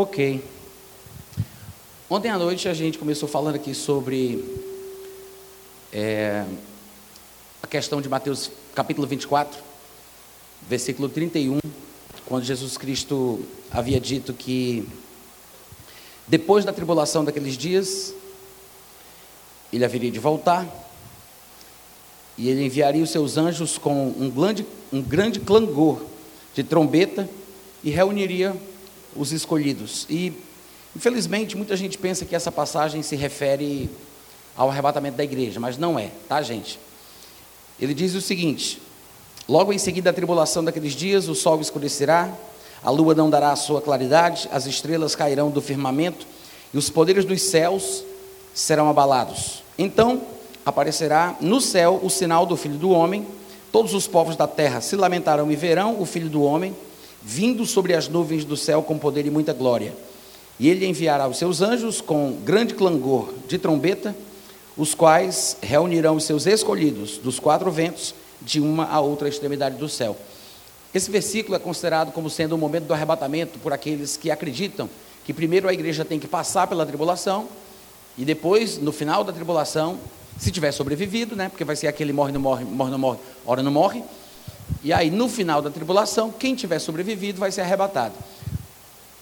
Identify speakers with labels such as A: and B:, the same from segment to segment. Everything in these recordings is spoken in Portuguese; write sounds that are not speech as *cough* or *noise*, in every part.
A: Ok. Ontem à noite a gente começou falando aqui sobre é, a questão de Mateus capítulo 24, versículo 31, quando Jesus Cristo havia dito que depois da tribulação daqueles dias, ele haveria de voltar e ele enviaria os seus anjos com um grande, um grande clangor de trombeta e reuniria os escolhidos. E, infelizmente, muita gente pensa que essa passagem se refere ao arrebatamento da igreja, mas não é, tá, gente? Ele diz o seguinte: Logo em seguida da tribulação daqueles dias, o sol escurecerá, a lua não dará a sua claridade, as estrelas cairão do firmamento e os poderes dos céus serão abalados. Então aparecerá no céu o sinal do Filho do Homem. Todos os povos da terra se lamentarão e verão o Filho do Homem vindo sobre as nuvens do céu com poder e muita glória. E ele enviará os seus anjos com grande clangor de trombeta, os quais reunirão os seus escolhidos dos quatro ventos, de uma a outra extremidade do céu. Esse versículo é considerado como sendo o momento do arrebatamento por aqueles que acreditam que primeiro a igreja tem que passar pela tribulação e depois, no final da tribulação, se tiver sobrevivido, né, porque vai ser aquele morre, não morre, morre, não morre, ora não morre, e aí, no final da tribulação, quem tiver sobrevivido vai ser arrebatado.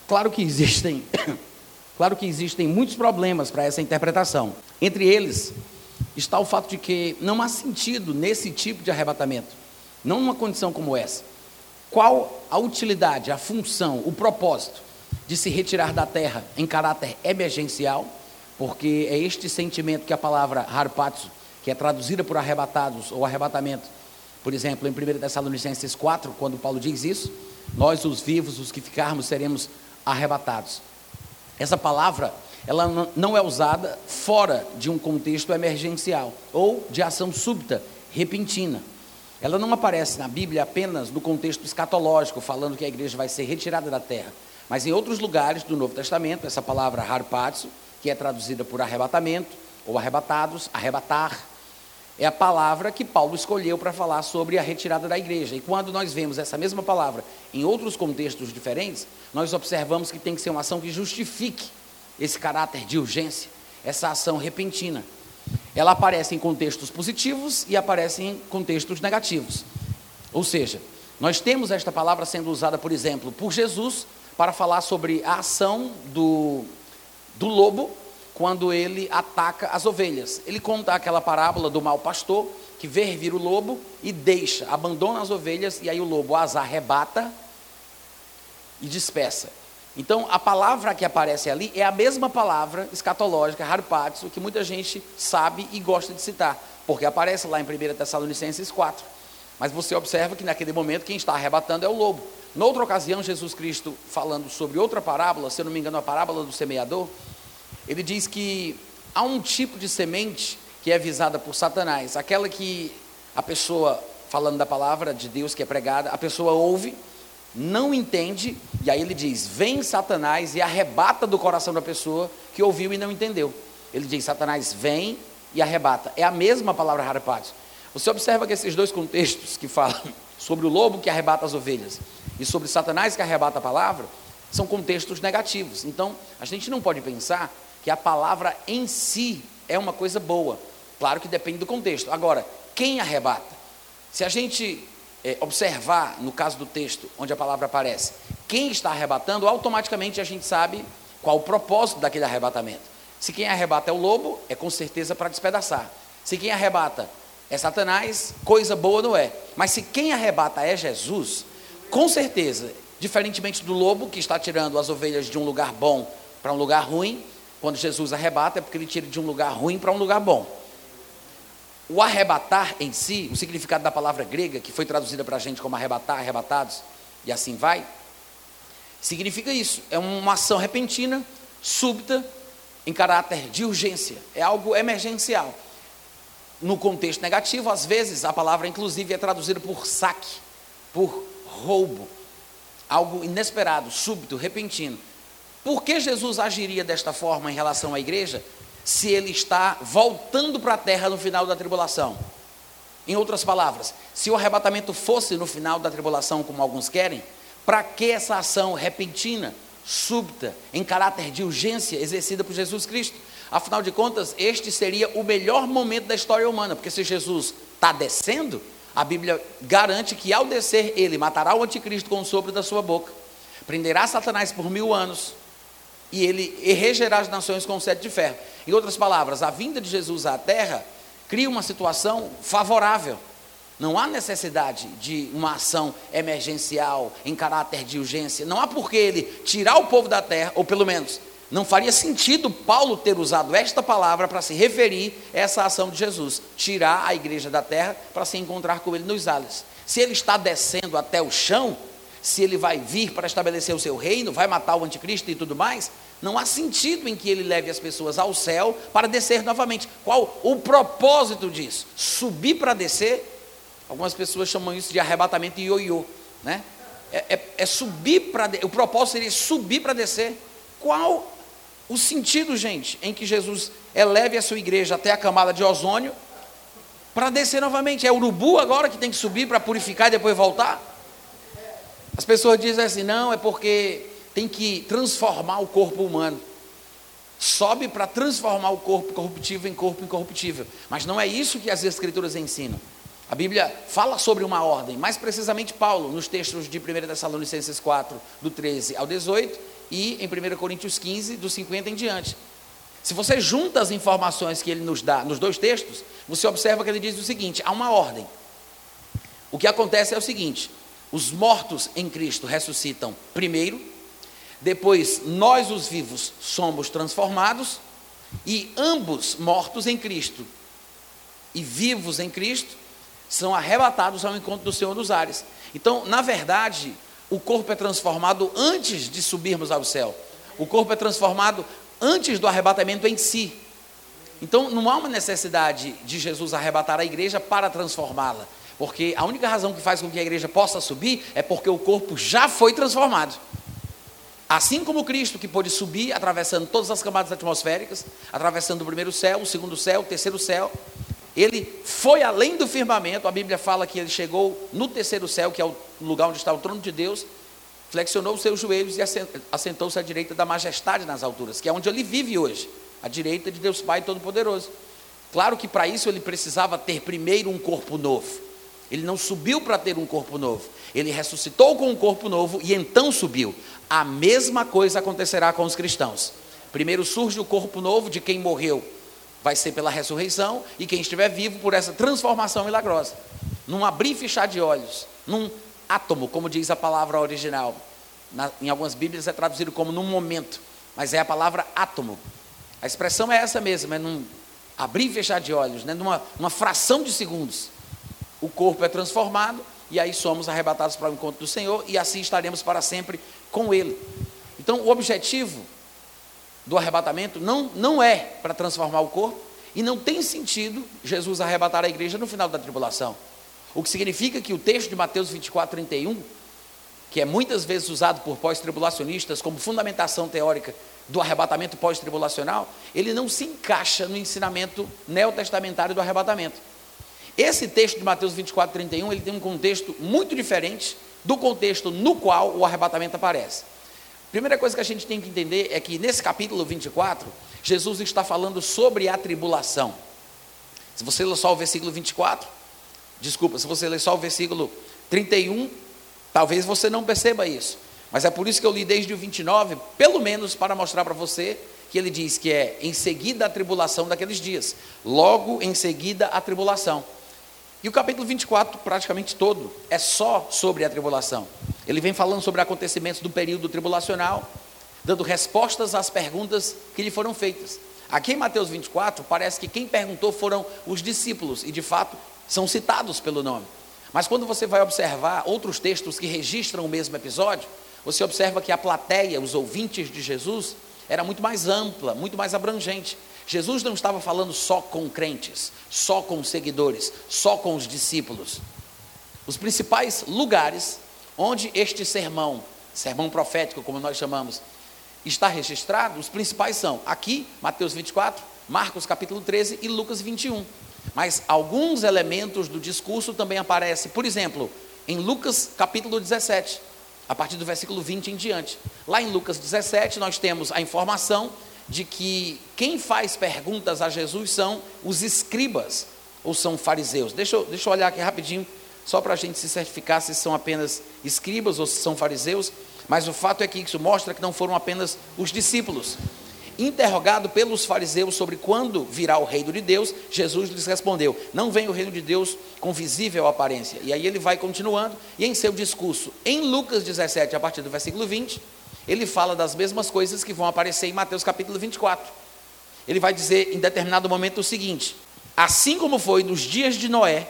A: Claro que existem, *coughs* claro que existem muitos problemas para essa interpretação. Entre eles está o fato de que não há sentido nesse tipo de arrebatamento, não numa condição como essa. Qual a utilidade, a função, o propósito de se retirar da terra em caráter emergencial? Porque é este sentimento que a palavra harpatsu, que é traduzida por arrebatados ou arrebatamento, por exemplo, em 1 Tessalonicenses 4, quando Paulo diz isso, nós os vivos, os que ficarmos, seremos arrebatados. Essa palavra, ela não é usada fora de um contexto emergencial ou de ação súbita, repentina. Ela não aparece na Bíblia apenas no contexto escatológico, falando que a igreja vai ser retirada da terra. Mas em outros lugares do Novo Testamento, essa palavra harpatsu, que é traduzida por arrebatamento, ou arrebatados, arrebatar, é a palavra que Paulo escolheu para falar sobre a retirada da igreja. E quando nós vemos essa mesma palavra em outros contextos diferentes, nós observamos que tem que ser uma ação que justifique esse caráter de urgência, essa ação repentina. Ela aparece em contextos positivos e aparece em contextos negativos. Ou seja, nós temos esta palavra sendo usada, por exemplo, por Jesus para falar sobre a ação do, do lobo quando ele ataca as ovelhas. Ele conta aquela parábola do mau pastor que vê vir o lobo e deixa, abandona as ovelhas e aí o lobo as arrebata e dispersa. Então, a palavra que aparece ali é a mesma palavra escatológica, harpatzo, que muita gente sabe e gosta de citar, porque aparece lá em 1 Tessalonicenses 4. Mas você observa que naquele momento quem está arrebatando é o lobo. Noutra ocasião, Jesus Cristo, falando sobre outra parábola, se eu não me engano, a parábola do semeador, ele diz que há um tipo de semente que é visada por Satanás, aquela que a pessoa, falando da palavra de Deus que é pregada, a pessoa ouve, não entende, e aí ele diz: Vem Satanás e arrebata do coração da pessoa que ouviu e não entendeu. Ele diz: Satanás vem e arrebata. É a mesma palavra arrebatos. Você observa que esses dois contextos que falam *laughs* sobre o lobo que arrebata as ovelhas e sobre Satanás que arrebata a palavra, são contextos negativos. Então, a gente não pode pensar que a palavra em si é uma coisa boa. Claro que depende do contexto. Agora, quem arrebata? Se a gente é, observar no caso do texto onde a palavra aparece, quem está arrebatando, automaticamente a gente sabe qual o propósito daquele arrebatamento. Se quem arrebata é o lobo, é com certeza para despedaçar. Se quem arrebata é Satanás, coisa boa não é. Mas se quem arrebata é Jesus, com certeza, diferentemente do lobo que está tirando as ovelhas de um lugar bom para um lugar ruim, quando Jesus arrebata, é porque ele tira de um lugar ruim para um lugar bom. O arrebatar em si, o significado da palavra grega, que foi traduzida para a gente como arrebatar, arrebatados, e assim vai, significa isso. É uma ação repentina, súbita, em caráter de urgência. É algo emergencial. No contexto negativo, às vezes, a palavra inclusive é traduzida por saque, por roubo. Algo inesperado, súbito, repentino. Por que Jesus agiria desta forma em relação à igreja? se ele está voltando para a terra no final da tribulação. Em outras palavras, se o arrebatamento fosse no final da tribulação, como alguns querem, para que essa ação repentina, súbita, em caráter de urgência, exercida por Jesus Cristo? Afinal de contas, este seria o melhor momento da história humana, porque se Jesus está descendo, a Bíblia garante que ao descer ele matará o anticristo com o sopro da sua boca, prenderá Satanás por mil anos, e ele regerá as nações com o sete de ferro. Em outras palavras, a vinda de Jesus à terra cria uma situação favorável. Não há necessidade de uma ação emergencial em caráter de urgência. Não há por que ele tirar o povo da terra, ou pelo menos não faria sentido Paulo ter usado esta palavra para se referir a essa ação de Jesus, tirar a igreja da terra para se encontrar com ele nos ares. Se ele está descendo até o chão, se ele vai vir para estabelecer o seu reino, vai matar o anticristo e tudo mais, não há sentido em que ele leve as pessoas ao céu para descer novamente. Qual o propósito disso? Subir para descer? Algumas pessoas chamam isso de arrebatamento ioiô, né? É, é, é subir para o propósito seria subir para descer. Qual o sentido, gente, em que Jesus eleve a sua igreja até a camada de ozônio para descer novamente? É urubu agora que tem que subir para purificar e depois voltar? As pessoas dizem assim: não, é porque tem que transformar o corpo humano. Sobe para transformar o corpo corruptível em corpo incorruptível. Mas não é isso que as Escrituras ensinam. A Bíblia fala sobre uma ordem, mais precisamente Paulo, nos textos de 1 Tessalonicenses 4, do 13 ao 18, e em 1 Coríntios 15, do 50 em diante. Se você junta as informações que ele nos dá nos dois textos, você observa que ele diz o seguinte: há uma ordem. O que acontece é o seguinte: os mortos em Cristo ressuscitam primeiro, depois nós, os vivos, somos transformados, e ambos, mortos em Cristo e vivos em Cristo, são arrebatados ao encontro do Senhor dos ares. Então, na verdade, o corpo é transformado antes de subirmos ao céu. O corpo é transformado antes do arrebatamento em si. Então, não há uma necessidade de Jesus arrebatar a igreja para transformá-la. Porque a única razão que faz com que a igreja possa subir é porque o corpo já foi transformado. Assim como Cristo, que pôde subir atravessando todas as camadas atmosféricas, atravessando o primeiro céu, o segundo céu, o terceiro céu, ele foi além do firmamento. A Bíblia fala que ele chegou no terceiro céu, que é o lugar onde está o trono de Deus, flexionou os seus joelhos e assentou-se à direita da majestade nas alturas, que é onde ele vive hoje, à direita de Deus Pai Todo-Poderoso. Claro que para isso ele precisava ter primeiro um corpo novo. Ele não subiu para ter um corpo novo. Ele ressuscitou com um corpo novo e então subiu. A mesma coisa acontecerá com os cristãos. Primeiro surge o corpo novo de quem morreu, vai ser pela ressurreição, e quem estiver vivo por essa transformação milagrosa. Num abrir e fechar de olhos, num átomo, como diz a palavra original. Na, em algumas Bíblias é traduzido como num momento, mas é a palavra átomo. A expressão é essa mesmo, é num abrir e fechar de olhos, né? numa, numa fração de segundos o corpo é transformado e aí somos arrebatados para o encontro do Senhor e assim estaremos para sempre com Ele. Então, o objetivo do arrebatamento não, não é para transformar o corpo e não tem sentido Jesus arrebatar a igreja no final da tribulação. O que significa que o texto de Mateus 24, 31, que é muitas vezes usado por pós-tribulacionistas como fundamentação teórica do arrebatamento pós-tribulacional, ele não se encaixa no ensinamento neotestamentário do arrebatamento. Esse texto de Mateus 24, 31, ele tem um contexto muito diferente do contexto no qual o arrebatamento aparece. Primeira coisa que a gente tem que entender é que nesse capítulo 24, Jesus está falando sobre a tribulação. Se você ler só o versículo 24, desculpa, se você ler só o versículo 31, talvez você não perceba isso. Mas é por isso que eu li desde o 29, pelo menos para mostrar para você que ele diz que é em seguida a tribulação daqueles dias, logo em seguida a tribulação. E o capítulo 24, praticamente todo, é só sobre a tribulação. Ele vem falando sobre acontecimentos do período tribulacional, dando respostas às perguntas que lhe foram feitas. Aqui em Mateus 24, parece que quem perguntou foram os discípulos, e de fato são citados pelo nome. Mas quando você vai observar outros textos que registram o mesmo episódio, você observa que a plateia, os ouvintes de Jesus, era muito mais ampla, muito mais abrangente. Jesus não estava falando só com crentes, só com seguidores, só com os discípulos. Os principais lugares onde este sermão, sermão profético, como nós chamamos, está registrado, os principais são aqui, Mateus 24, Marcos capítulo 13 e Lucas 21. Mas alguns elementos do discurso também aparecem, por exemplo, em Lucas capítulo 17, a partir do versículo 20 em diante. Lá em Lucas 17, nós temos a informação de que quem faz perguntas a Jesus são os escribas ou são fariseus. Deixa eu, deixa eu olhar aqui rapidinho, só para a gente se certificar se são apenas escribas ou se são fariseus. Mas o fato é que isso mostra que não foram apenas os discípulos. Interrogado pelos fariseus sobre quando virá o reino de Deus, Jesus lhes respondeu: Não vem o reino de Deus com visível aparência. E aí ele vai continuando, e em seu discurso, em Lucas 17, a partir do versículo 20, ele fala das mesmas coisas que vão aparecer em Mateus capítulo 24. Ele vai dizer em determinado momento o seguinte: Assim como foi nos dias de Noé,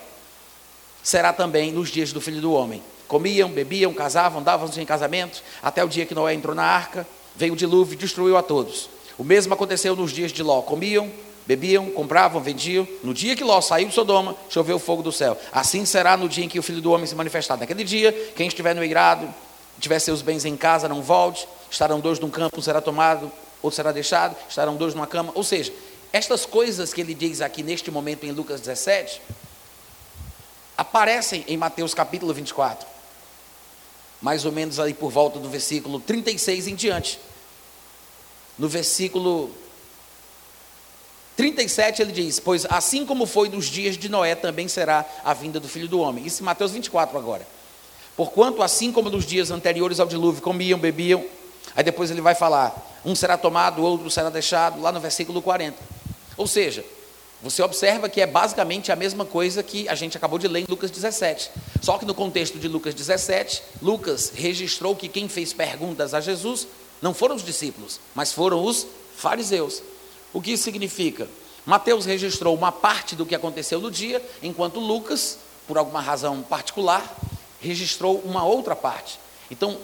A: será também nos dias do filho do homem. Comiam, bebiam, casavam, davam-se em casamento, até o dia que Noé entrou na arca, veio o dilúvio e destruiu a todos. O mesmo aconteceu nos dias de Ló. Comiam, bebiam, compravam, vendiam. No dia que Ló saiu de Sodoma, choveu fogo do céu. Assim será no dia em que o Filho do Homem se manifestar. Naquele dia, quem estiver no eirado, tiver seus bens em casa, não volte. Estarão dois num campo, um será tomado, outro será deixado. Estarão dois numa cama. Ou seja, estas coisas que ele diz aqui neste momento em Lucas 17, aparecem em Mateus capítulo 24. Mais ou menos ali por volta do versículo 36 em diante. No versículo 37 ele diz: Pois assim como foi nos dias de Noé, também será a vinda do filho do homem. Isso em Mateus 24 agora. Porquanto, assim como nos dias anteriores ao dilúvio, comiam, bebiam, aí depois ele vai falar: um será tomado, o outro será deixado, lá no versículo 40. Ou seja, você observa que é basicamente a mesma coisa que a gente acabou de ler em Lucas 17. Só que no contexto de Lucas 17, Lucas registrou que quem fez perguntas a Jesus não foram os discípulos, mas foram os fariseus. O que isso significa? Mateus registrou uma parte do que aconteceu no dia, enquanto Lucas, por alguma razão particular, registrou uma outra parte. Então,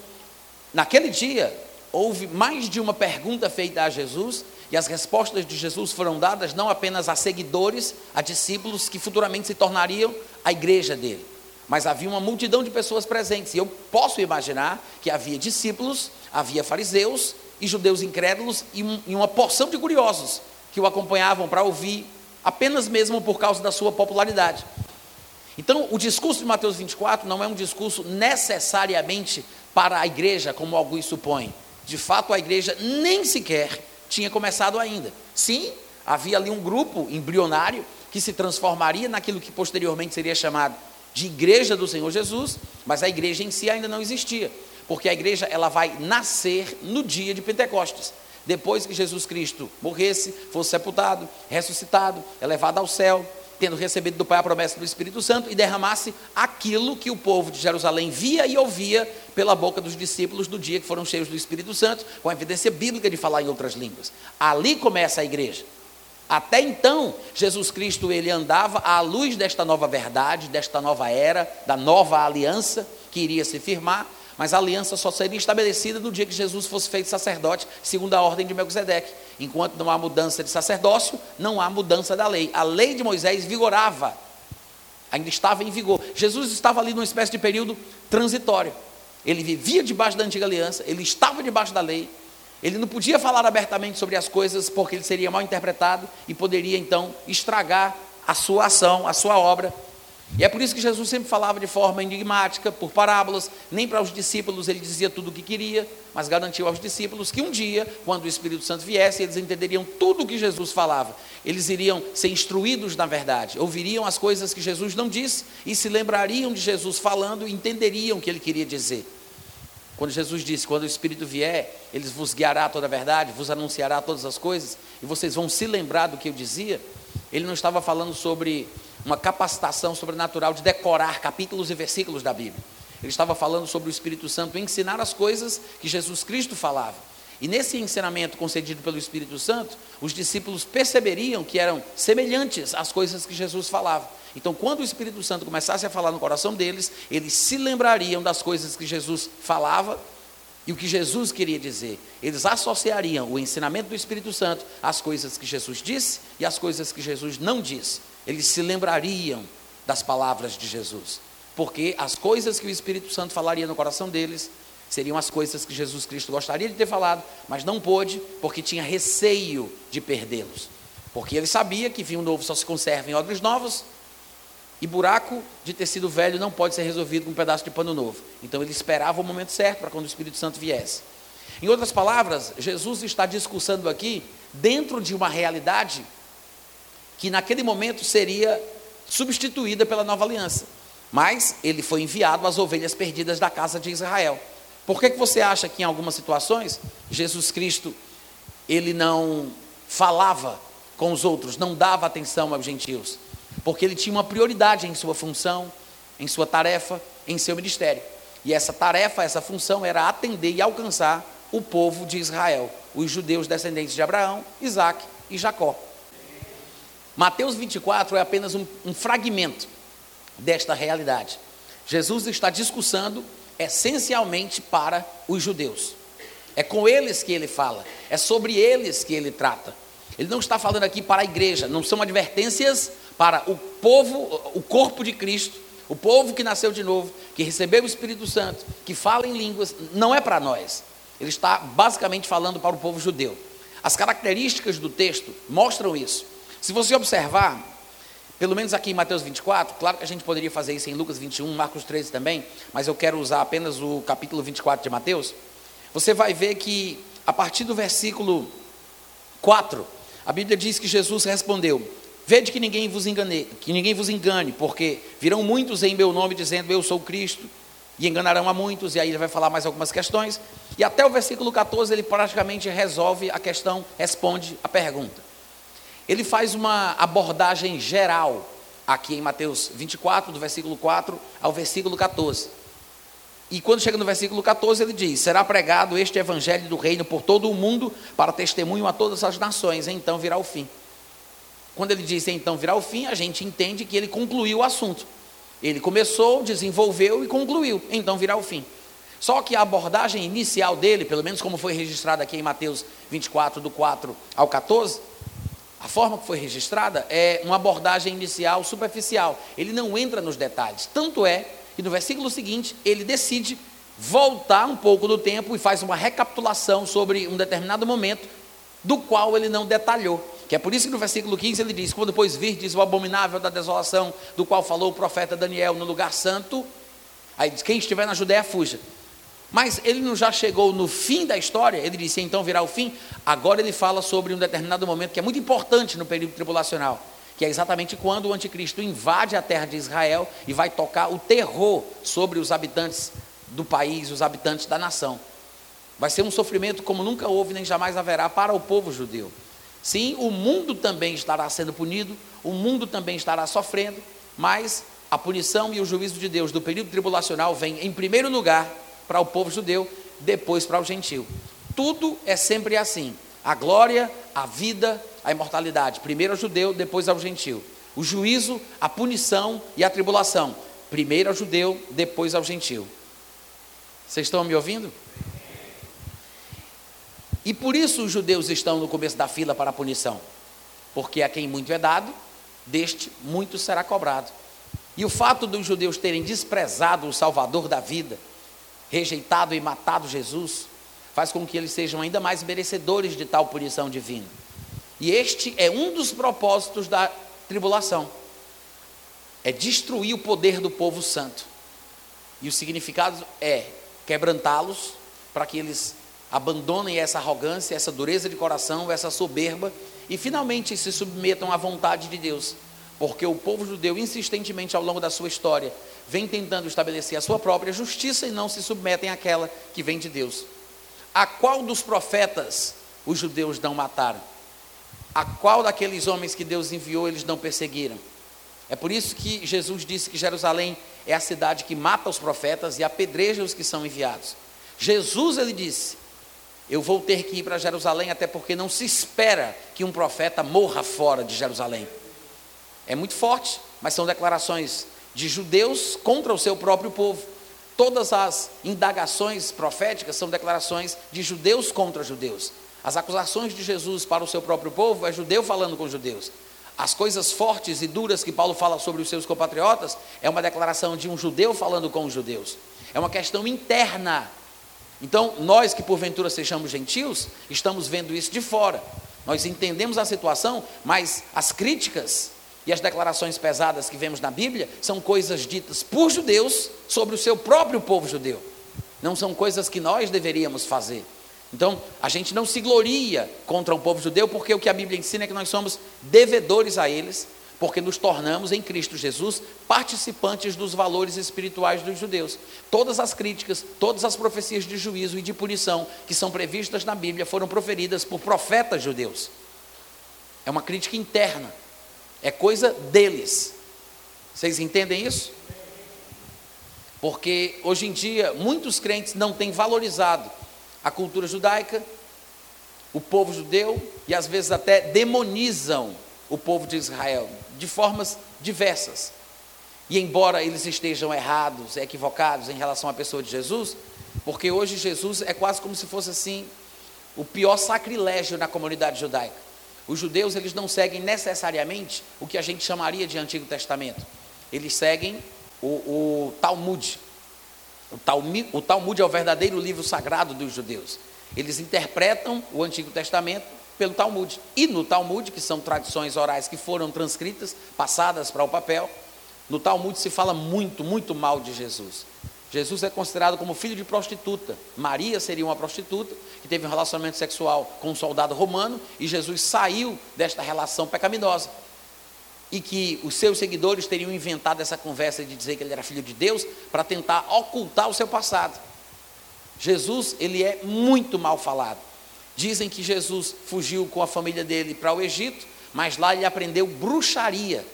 A: naquele dia, houve mais de uma pergunta feita a Jesus, e as respostas de Jesus foram dadas não apenas a seguidores, a discípulos que futuramente se tornariam a igreja dele, mas havia uma multidão de pessoas presentes. E eu posso imaginar que havia discípulos, havia fariseus e judeus incrédulos e, um, e uma porção de curiosos que o acompanhavam para ouvir, apenas mesmo por causa da sua popularidade. Então, o discurso de Mateus 24 não é um discurso necessariamente para a igreja, como alguns supõem. De fato, a igreja nem sequer tinha começado ainda. Sim, havia ali um grupo embrionário que se transformaria naquilo que posteriormente seria chamado de igreja do Senhor Jesus, mas a igreja em si ainda não existia, porque a igreja ela vai nascer no dia de Pentecostes. Depois que Jesus Cristo morresse, fosse sepultado, ressuscitado, elevado ao céu, tendo recebido do Pai a promessa do Espírito Santo e derramasse aquilo que o povo de Jerusalém via e ouvia pela boca dos discípulos no dia que foram cheios do Espírito Santo, com a evidência bíblica de falar em outras línguas. Ali começa a igreja. Até então, Jesus Cristo ele andava à luz desta nova verdade, desta nova era, da nova aliança que iria se firmar, mas a aliança só seria estabelecida no dia que Jesus fosse feito sacerdote, segundo a ordem de Melquisedeque. Enquanto não há mudança de sacerdócio, não há mudança da lei. A lei de Moisés vigorava, ainda estava em vigor. Jesus estava ali numa espécie de período transitório. Ele vivia debaixo da antiga aliança, ele estava debaixo da lei, ele não podia falar abertamente sobre as coisas porque ele seria mal interpretado e poderia então estragar a sua ação, a sua obra. E é por isso que Jesus sempre falava de forma enigmática, por parábolas, nem para os discípulos ele dizia tudo o que queria, mas garantiu aos discípulos que um dia, quando o Espírito Santo viesse, eles entenderiam tudo o que Jesus falava. Eles iriam ser instruídos na verdade, ouviriam as coisas que Jesus não disse e se lembrariam de Jesus falando e entenderiam o que ele queria dizer. Quando Jesus disse: Quando o Espírito vier, ele vos guiará toda a verdade, vos anunciará todas as coisas, e vocês vão se lembrar do que eu dizia, ele não estava falando sobre uma capacitação sobrenatural de decorar capítulos e versículos da Bíblia. Ele estava falando sobre o Espírito Santo ensinar as coisas que Jesus Cristo falava. E nesse ensinamento concedido pelo Espírito Santo, os discípulos perceberiam que eram semelhantes às coisas que Jesus falava. Então, quando o Espírito Santo começasse a falar no coração deles, eles se lembrariam das coisas que Jesus falava e o que Jesus queria dizer. Eles associariam o ensinamento do Espírito Santo às coisas que Jesus disse e às coisas que Jesus não disse. Eles se lembrariam das palavras de Jesus, porque as coisas que o Espírito Santo falaria no coração deles seriam as coisas que Jesus Cristo gostaria de ter falado, mas não pôde, porque tinha receio de perdê-los. Porque ele sabia que vinho novo só se conserva em odres novos, e buraco de tecido velho não pode ser resolvido com um pedaço de pano novo. Então ele esperava o momento certo para quando o Espírito Santo viesse. Em outras palavras, Jesus está discursando aqui dentro de uma realidade que naquele momento seria substituída pela nova aliança. Mas ele foi enviado às ovelhas perdidas da casa de Israel. Por que, que você acha que em algumas situações Jesus Cristo ele não falava com os outros, não dava atenção aos gentios? Porque ele tinha uma prioridade em sua função, em sua tarefa, em seu ministério. E essa tarefa, essa função era atender e alcançar o povo de Israel, os judeus descendentes de Abraão, Isaac e Jacó. Mateus 24 é apenas um, um fragmento desta realidade. Jesus está discursando essencialmente para os judeus. É com eles que ele fala, é sobre eles que ele trata. Ele não está falando aqui para a igreja, não são advertências para o povo, o corpo de Cristo, o povo que nasceu de novo, que recebeu o Espírito Santo, que fala em línguas, não é para nós. Ele está basicamente falando para o povo judeu. As características do texto mostram isso. Se você observar, pelo menos aqui em Mateus 24, claro que a gente poderia fazer isso em Lucas 21, Marcos 13 também, mas eu quero usar apenas o capítulo 24 de Mateus. Você vai ver que a partir do versículo 4, a Bíblia diz que Jesus respondeu: Vede que ninguém vos engane, que ninguém vos engane, porque virão muitos em meu nome dizendo eu sou Cristo, e enganarão a muitos, e aí ele vai falar mais algumas questões, e até o versículo 14 ele praticamente resolve a questão, responde a pergunta. Ele faz uma abordagem geral aqui em Mateus 24, do versículo 4 ao versículo 14. E quando chega no versículo 14, ele diz: Será pregado este evangelho do reino por todo o mundo, para testemunho a todas as nações, então virá o fim. Quando ele diz então virá o fim, a gente entende que ele concluiu o assunto. Ele começou, desenvolveu e concluiu, então virá o fim. Só que a abordagem inicial dele, pelo menos como foi registrada aqui em Mateus 24, do 4 ao 14, a forma que foi registrada é uma abordagem inicial superficial. Ele não entra nos detalhes. Tanto é que no versículo seguinte ele decide voltar um pouco do tempo e faz uma recapitulação sobre um determinado momento, do qual ele não detalhou. Que é por isso que no versículo 15 ele diz: Quando depois virdes o abominável da desolação, do qual falou o profeta Daniel no lugar santo, aí diz: Quem estiver na Judéia, fuja. Mas ele não já chegou no fim da história, ele disse: Então virá o fim. Agora ele fala sobre um determinado momento que é muito importante no período tribulacional, que é exatamente quando o anticristo invade a terra de Israel e vai tocar o terror sobre os habitantes do país, os habitantes da nação. Vai ser um sofrimento como nunca houve nem jamais haverá para o povo judeu. Sim, o mundo também estará sendo punido, o mundo também estará sofrendo, mas a punição e o juízo de Deus do período tribulacional vem em primeiro lugar para o povo judeu, depois para o gentil. Tudo é sempre assim: a glória, a vida, a imortalidade, primeiro ao judeu, depois ao gentil. O juízo, a punição e a tribulação, primeiro ao judeu, depois ao gentil. Vocês estão me ouvindo? E por isso os judeus estão no começo da fila para a punição. Porque a quem muito é dado, deste muito será cobrado. E o fato dos judeus terem desprezado o Salvador da vida, rejeitado e matado Jesus, faz com que eles sejam ainda mais merecedores de tal punição divina. E este é um dos propósitos da tribulação: é destruir o poder do povo santo. E o significado é quebrantá-los para que eles abandonem essa arrogância, essa dureza de coração, essa soberba e finalmente se submetam à vontade de Deus. Porque o povo judeu, insistentemente ao longo da sua história, vem tentando estabelecer a sua própria justiça e não se submetem àquela que vem de Deus. A qual dos profetas os judeus não mataram? A qual daqueles homens que Deus enviou eles não perseguiram? É por isso que Jesus disse que Jerusalém é a cidade que mata os profetas e apedreja os que são enviados. Jesus, ele disse, eu vou ter que ir para Jerusalém, até porque não se espera que um profeta morra fora de Jerusalém. É muito forte, mas são declarações de judeus contra o seu próprio povo. Todas as indagações proféticas são declarações de judeus contra judeus. As acusações de Jesus para o seu próprio povo é judeu falando com judeus. As coisas fortes e duras que Paulo fala sobre os seus compatriotas é uma declaração de um judeu falando com os judeus. É uma questão interna. Então, nós que porventura sejamos gentios, estamos vendo isso de fora. Nós entendemos a situação, mas as críticas e as declarações pesadas que vemos na Bíblia são coisas ditas por judeus sobre o seu próprio povo judeu. Não são coisas que nós deveríamos fazer. Então, a gente não se gloria contra o povo judeu, porque o que a Bíblia ensina é que nós somos devedores a eles, porque nos tornamos em Cristo Jesus participantes dos valores espirituais dos judeus. Todas as críticas, todas as profecias de juízo e de punição que são previstas na Bíblia foram proferidas por profetas judeus. É uma crítica interna, é coisa deles. Vocês entendem isso? Porque hoje em dia muitos crentes não têm valorizado a cultura judaica, o povo judeu e às vezes até demonizam o povo de Israel de formas diversas. E embora eles estejam errados, equivocados em relação à pessoa de Jesus, porque hoje Jesus é quase como se fosse assim o pior sacrilégio na comunidade judaica. Os judeus eles não seguem necessariamente o que a gente chamaria de Antigo Testamento. Eles seguem o, o Talmud, o Talmud, o Talmud é o verdadeiro livro sagrado dos judeus. Eles interpretam o Antigo Testamento pelo Talmud. E no Talmud, que são tradições orais que foram transcritas, passadas para o papel, no Talmud se fala muito, muito mal de Jesus. Jesus é considerado como filho de prostituta. Maria seria uma prostituta que teve um relacionamento sexual com um soldado romano e Jesus saiu desta relação pecaminosa e que os seus seguidores teriam inventado essa conversa de dizer que ele era filho de Deus para tentar ocultar o seu passado. Jesus, ele é muito mal falado. Dizem que Jesus fugiu com a família dele para o Egito, mas lá ele aprendeu bruxaria.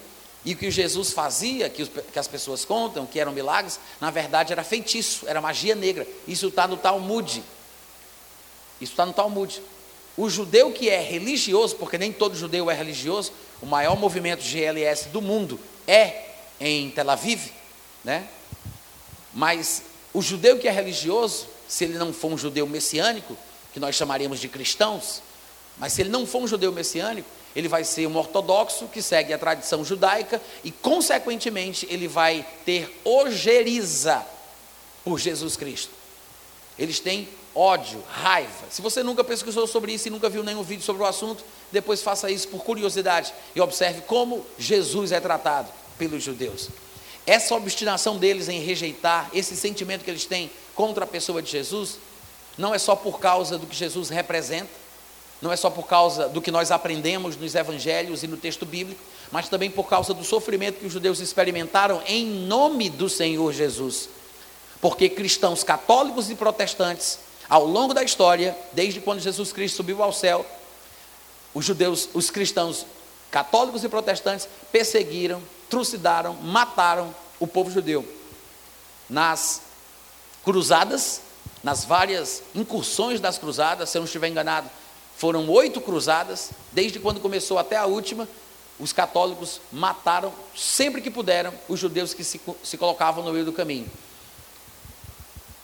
A: E o que Jesus fazia, que, os, que as pessoas contam, que eram milagres, na verdade era feitiço, era magia negra. Isso está no Talmud. Isso está no Talmud. O judeu que é religioso, porque nem todo judeu é religioso, o maior movimento GLS do mundo é em Tel Aviv, né? Mas o judeu que é religioso, se ele não for um judeu messiânico, que nós chamaríamos de cristãos, mas se ele não for um judeu messiânico, ele vai ser um ortodoxo que segue a tradição judaica e, consequentemente, ele vai ter ojeriza por Jesus Cristo. Eles têm ódio, raiva. Se você nunca pesquisou sobre isso e nunca viu nenhum vídeo sobre o assunto, depois faça isso por curiosidade e observe como Jesus é tratado pelos judeus. Essa obstinação deles em rejeitar, esse sentimento que eles têm contra a pessoa de Jesus, não é só por causa do que Jesus representa, não é só por causa do que nós aprendemos nos evangelhos e no texto bíblico, mas também por causa do sofrimento que os judeus experimentaram em nome do Senhor Jesus. Porque cristãos católicos e protestantes ao longo da história, desde quando Jesus Cristo subiu ao céu, os judeus, os cristãos católicos e protestantes perseguiram, trucidaram, mataram o povo judeu. Nas cruzadas, nas várias incursões das cruzadas, se eu não estiver enganado, foram oito cruzadas, desde quando começou até a última, os católicos mataram sempre que puderam os judeus que se, se colocavam no meio do caminho.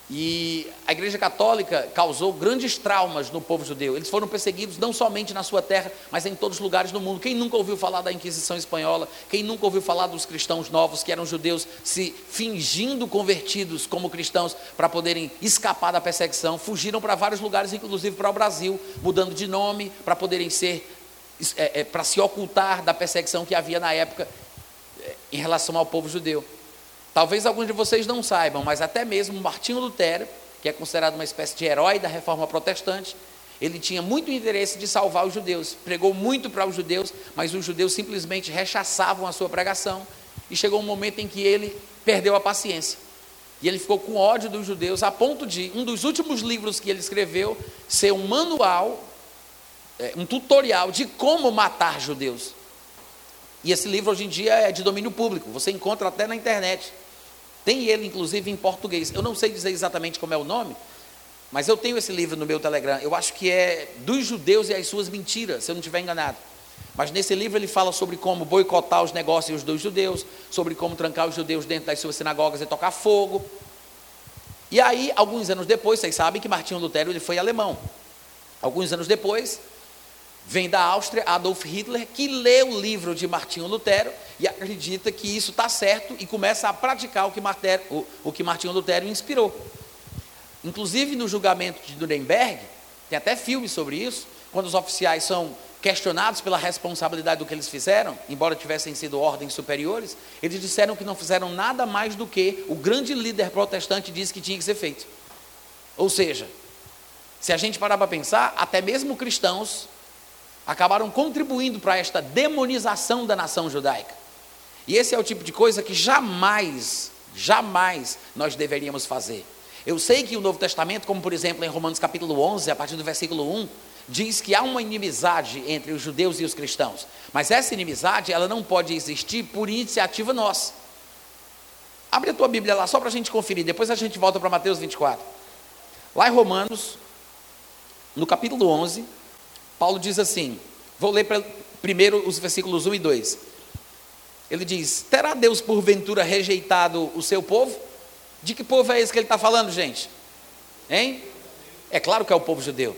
A: E a Igreja Católica causou grandes traumas no povo judeu. Eles foram perseguidos não somente na sua terra, mas em todos os lugares do mundo. Quem nunca ouviu falar da Inquisição Espanhola? Quem nunca ouviu falar dos cristãos novos, que eram judeus, se fingindo convertidos como cristãos para poderem escapar da perseguição? Fugiram para vários lugares, inclusive para o Brasil, mudando de nome para poderem ser, é, é, para se ocultar da perseguição que havia na época é, em relação ao povo judeu. Talvez alguns de vocês não saibam, mas até mesmo Martinho Lutero, que é considerado uma espécie de herói da reforma protestante, ele tinha muito interesse de salvar os judeus, pregou muito para os judeus, mas os judeus simplesmente rechaçavam a sua pregação, e chegou um momento em que ele perdeu a paciência. E ele ficou com ódio dos judeus, a ponto de um dos últimos livros que ele escreveu ser um manual, é, um tutorial de como matar judeus. E esse livro hoje em dia é de domínio público, você encontra até na internet. Tem ele, inclusive, em português. Eu não sei dizer exatamente como é o nome, mas eu tenho esse livro no meu Telegram. Eu acho que é Dos Judeus e as Suas Mentiras, se eu não estiver enganado. Mas nesse livro ele fala sobre como boicotar os negócios dos judeus, sobre como trancar os judeus dentro das suas sinagogas e tocar fogo. E aí, alguns anos depois, vocês sabem que Martinho Lutero ele foi alemão. Alguns anos depois, vem da Áustria Adolf Hitler, que lê o livro de Martinho Lutero e acredita que isso está certo e começa a praticar o que, Martero, o, o que Martinho Lutero inspirou. Inclusive no julgamento de Nuremberg, tem até filme sobre isso, quando os oficiais são questionados pela responsabilidade do que eles fizeram, embora tivessem sido ordens superiores, eles disseram que não fizeram nada mais do que o grande líder protestante disse que tinha que ser feito. Ou seja, se a gente parar para pensar, até mesmo cristãos acabaram contribuindo para esta demonização da nação judaica. E esse é o tipo de coisa que jamais, jamais nós deveríamos fazer. Eu sei que o Novo Testamento, como por exemplo em Romanos capítulo 11, a partir do versículo 1, diz que há uma inimizade entre os judeus e os cristãos. Mas essa inimizade, ela não pode existir por iniciativa nossa. Abre a tua Bíblia lá, só para a gente conferir, depois a gente volta para Mateus 24. Lá em Romanos, no capítulo 11, Paulo diz assim, vou ler primeiro os versículos 1 e 2. Ele diz: Terá Deus porventura rejeitado o seu povo? De que povo é esse que ele está falando, gente? Hein? É claro que é o povo judeu.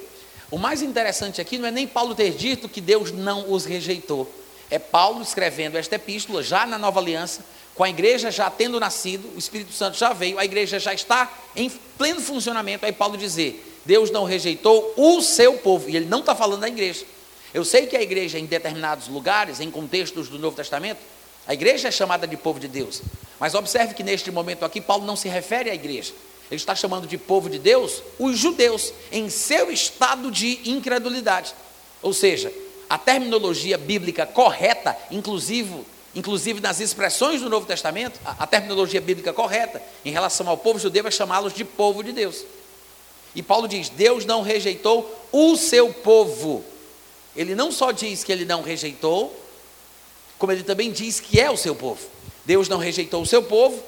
A: O mais interessante aqui não é nem Paulo ter dito que Deus não os rejeitou. É Paulo escrevendo esta epístola já na nova aliança, com a igreja já tendo nascido, o Espírito Santo já veio, a igreja já está em pleno funcionamento. Aí Paulo dizer: Deus não rejeitou o seu povo, e ele não está falando da igreja. Eu sei que a igreja, em determinados lugares, em contextos do Novo Testamento, a igreja é chamada de povo de Deus. Mas observe que neste momento aqui, Paulo não se refere à igreja. Ele está chamando de povo de Deus os judeus, em seu estado de incredulidade. Ou seja, a terminologia bíblica correta, inclusive, inclusive nas expressões do Novo Testamento, a, a terminologia bíblica correta em relação ao povo judeu é chamá-los de povo de Deus. E Paulo diz: Deus não rejeitou o seu povo. Ele não só diz que ele não rejeitou, como ele também diz que é o seu povo. Deus não rejeitou o seu povo,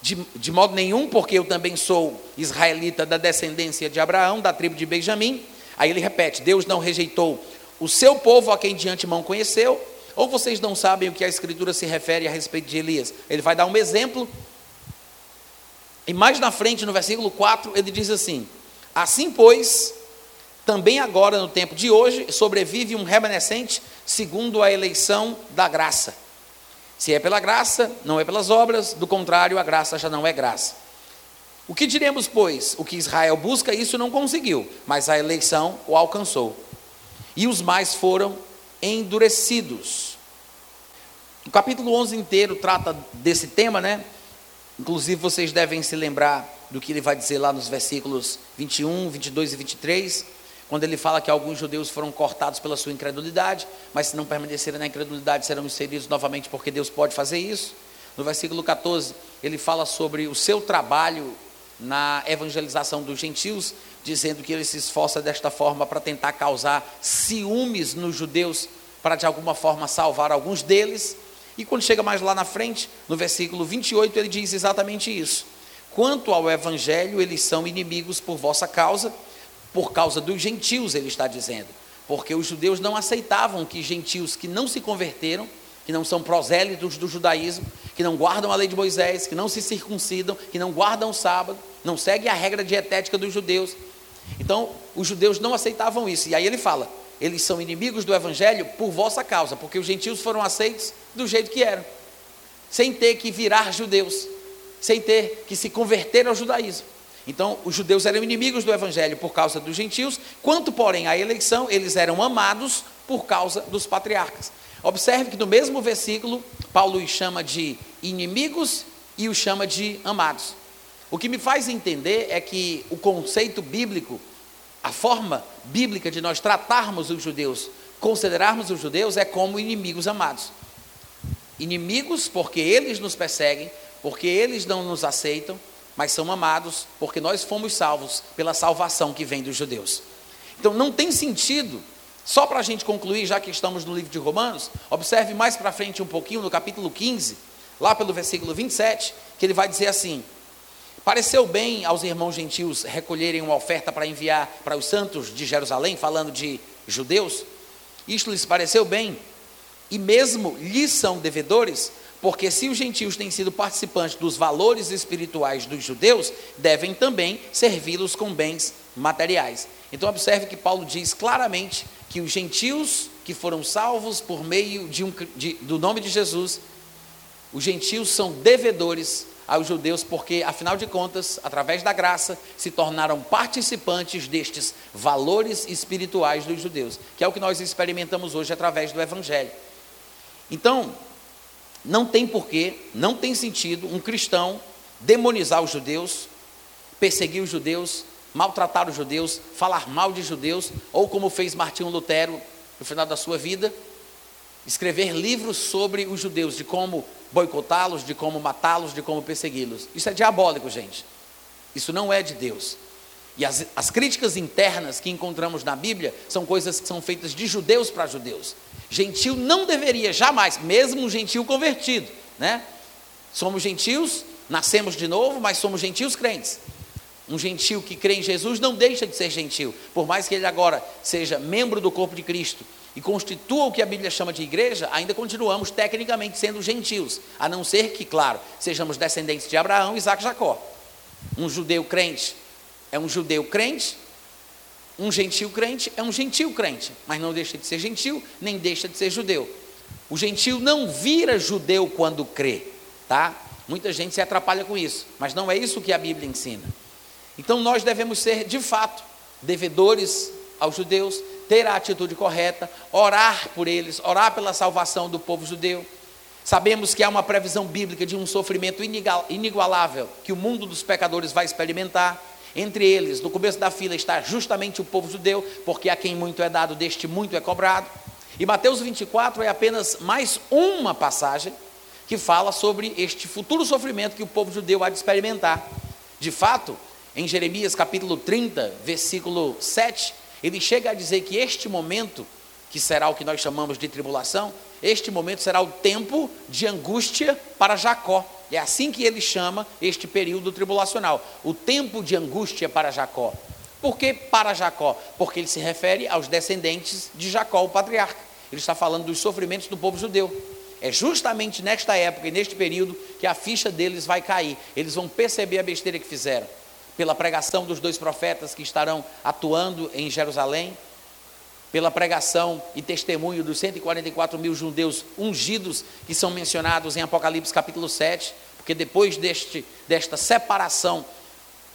A: de, de modo nenhum, porque eu também sou israelita da descendência de Abraão, da tribo de Benjamim. Aí ele repete: Deus não rejeitou o seu povo a quem de antemão conheceu, ou vocês não sabem o que a Escritura se refere a respeito de Elias? Ele vai dar um exemplo, e mais na frente, no versículo 4, ele diz assim: Assim, pois, também agora no tempo de hoje, sobrevive um remanescente segundo a eleição da graça se é pela graça, não é pelas obras, do contrário, a graça já não é graça. O que diremos, pois? O que Israel busca, isso não conseguiu, mas a eleição o alcançou. E os mais foram endurecidos. O capítulo 11 inteiro trata desse tema, né? Inclusive, vocês devem se lembrar do que ele vai dizer lá nos versículos 21, 22 e 23 quando ele fala que alguns judeus foram cortados pela sua incredulidade, mas se não permanecerem na incredulidade serão inseridos novamente, porque Deus pode fazer isso. No versículo 14, ele fala sobre o seu trabalho na evangelização dos gentios, dizendo que ele se esforça desta forma para tentar causar ciúmes nos judeus, para de alguma forma salvar alguns deles. E quando chega mais lá na frente, no versículo 28, ele diz exatamente isso. Quanto ao evangelho, eles são inimigos por vossa causa por causa dos gentios, ele está dizendo. Porque os judeus não aceitavam que gentios que não se converteram, que não são prosélitos do judaísmo, que não guardam a lei de Moisés, que não se circuncidam, que não guardam o sábado, não seguem a regra dietética dos judeus. Então, os judeus não aceitavam isso. E aí ele fala: eles são inimigos do evangelho por vossa causa, porque os gentios foram aceitos do jeito que eram, sem ter que virar judeus, sem ter que se converter ao judaísmo. Então, os judeus eram inimigos do evangelho por causa dos gentios, quanto, porém, à eleição, eles eram amados por causa dos patriarcas. Observe que no mesmo versículo, Paulo os chama de inimigos e os chama de amados. O que me faz entender é que o conceito bíblico, a forma bíblica de nós tratarmos os judeus, considerarmos os judeus, é como inimigos amados. Inimigos porque eles nos perseguem, porque eles não nos aceitam, mas são amados porque nós fomos salvos pela salvação que vem dos judeus. Então não tem sentido, só para a gente concluir, já que estamos no livro de Romanos, observe mais para frente um pouquinho, no capítulo 15, lá pelo versículo 27, que ele vai dizer assim: Pareceu bem aos irmãos gentios recolherem uma oferta para enviar para os santos de Jerusalém, falando de judeus? Isto lhes pareceu bem? E mesmo lhes são devedores? Porque se os gentios têm sido participantes dos valores espirituais dos judeus, devem também servi-los com bens materiais. Então observe que Paulo diz claramente que os gentios que foram salvos por meio de um, de, do nome de Jesus, os gentios são devedores aos judeus, porque, afinal de contas, através da graça, se tornaram participantes destes valores espirituais dos judeus, que é o que nós experimentamos hoje através do Evangelho. Então, não tem porquê, não tem sentido um cristão demonizar os judeus, perseguir os judeus, maltratar os judeus, falar mal de judeus, ou como fez Martinho Lutero no final da sua vida, escrever livros sobre os judeus, de como boicotá-los, de como matá-los, de como persegui-los. Isso é diabólico, gente. Isso não é de Deus. E as, as críticas internas que encontramos na Bíblia são coisas que são feitas de judeus para judeus. Gentil não deveria jamais, mesmo um gentil convertido, né? Somos gentios, nascemos de novo, mas somos gentios crentes. Um gentil que crê em Jesus não deixa de ser gentil, por mais que ele agora seja membro do corpo de Cristo e constitua o que a Bíblia chama de igreja, ainda continuamos tecnicamente sendo gentios, a não ser que, claro, sejamos descendentes de Abraão, Isaac e Jacó. Um judeu crente é um judeu crente, um gentil crente é um gentil crente, mas não deixa de ser gentil, nem deixa de ser judeu. O gentil não vira judeu quando crê, tá? Muita gente se atrapalha com isso, mas não é isso que a Bíblia ensina. Então nós devemos ser, de fato, devedores aos judeus, ter a atitude correta, orar por eles, orar pela salvação do povo judeu. Sabemos que há uma previsão bíblica de um sofrimento inigualável que o mundo dos pecadores vai experimentar. Entre eles, no começo da fila, está justamente o povo judeu, porque a quem muito é dado, deste muito é cobrado. E Mateus 24 é apenas mais uma passagem que fala sobre este futuro sofrimento que o povo judeu há de experimentar. De fato, em Jeremias capítulo 30, versículo 7, ele chega a dizer que este momento, que será o que nós chamamos de tribulação, este momento será o tempo de angústia para Jacó. É assim que ele chama este período tribulacional, o tempo de angústia para Jacó. Por que para Jacó? Porque ele se refere aos descendentes de Jacó, o patriarca. Ele está falando dos sofrimentos do povo judeu. É justamente nesta época e neste período que a ficha deles vai cair. Eles vão perceber a besteira que fizeram pela pregação dos dois profetas que estarão atuando em Jerusalém, pela pregação e testemunho dos 144 mil judeus ungidos que são mencionados em Apocalipse capítulo 7, porque depois deste, desta separação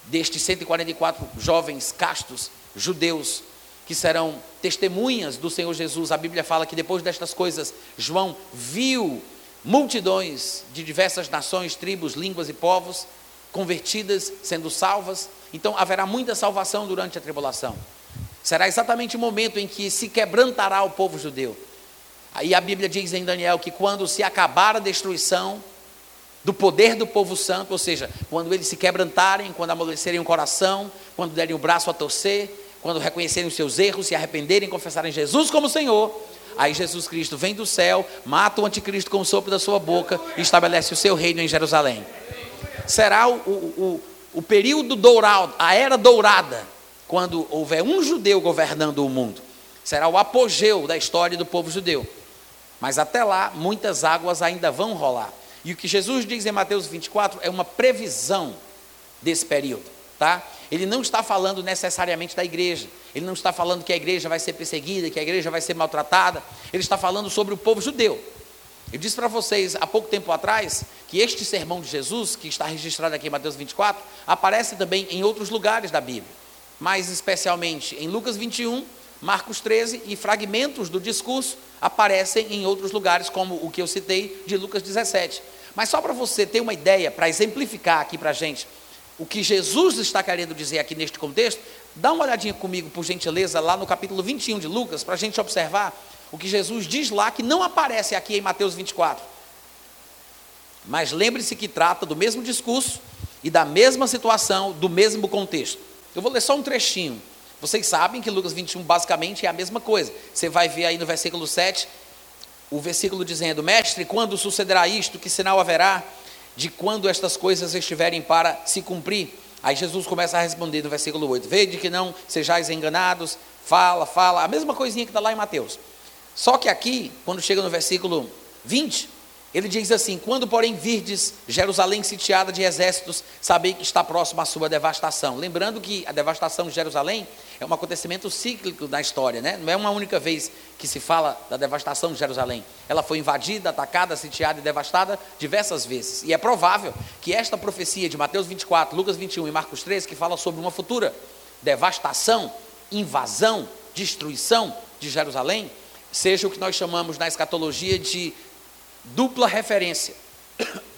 A: destes 144 jovens castos judeus que serão testemunhas do Senhor Jesus, a Bíblia fala que depois destas coisas, João viu multidões de diversas nações, tribos, línguas e povos convertidas, sendo salvas. Então haverá muita salvação durante a tribulação. Será exatamente o momento em que se quebrantará o povo judeu. Aí a Bíblia diz em Daniel que quando se acabar a destruição do poder do povo santo, ou seja, quando eles se quebrantarem, quando amolecerem o coração, quando derem o braço a torcer, quando reconhecerem os seus erros, se arrependerem, confessarem Jesus como Senhor, aí Jesus Cristo vem do céu, mata o anticristo com o sopro da sua boca e estabelece o seu reino em Jerusalém será o, o, o período dourado, a era dourada, quando houver um judeu governando o mundo. Será o apogeu da história do povo judeu. Mas até lá, muitas águas ainda vão rolar. E o que Jesus diz em Mateus 24 é uma previsão desse período, tá? Ele não está falando necessariamente da igreja. Ele não está falando que a igreja vai ser perseguida, que a igreja vai ser maltratada. Ele está falando sobre o povo judeu. Eu disse para vocês há pouco tempo atrás que este sermão de Jesus, que está registrado aqui em Mateus 24, aparece também em outros lugares da Bíblia, mais especialmente em Lucas 21, Marcos 13 e fragmentos do discurso aparecem em outros lugares, como o que eu citei de Lucas 17. Mas só para você ter uma ideia, para exemplificar aqui para a gente o que Jesus está querendo dizer aqui neste contexto, dá uma olhadinha comigo, por gentileza, lá no capítulo 21 de Lucas, para a gente observar o que Jesus diz lá que não aparece aqui em Mateus 24. Mas lembre-se que trata do mesmo discurso e da mesma situação, do mesmo contexto. Eu vou ler só um trechinho. Vocês sabem que Lucas 21 basicamente é a mesma coisa. Você vai ver aí no versículo 7, o versículo dizendo: Mestre, quando sucederá isto? Que sinal haverá? de quando estas coisas estiverem para se cumprir. Aí Jesus começa a responder no versículo 8: Vede que não sejais enganados, fala, fala, a mesma coisinha que está lá em Mateus. Só que aqui, quando chega no versículo 20, ele diz assim: Quando, porém, virdes Jerusalém sitiada de exércitos, sabei que está próxima a sua devastação. Lembrando que a devastação de Jerusalém é um acontecimento cíclico na história, né? não é uma única vez que se fala da devastação de Jerusalém. Ela foi invadida, atacada, sitiada e devastada diversas vezes. E é provável que esta profecia de Mateus 24, Lucas 21 e Marcos 13, que fala sobre uma futura devastação, invasão, destruição de Jerusalém, seja o que nós chamamos na escatologia de dupla referência.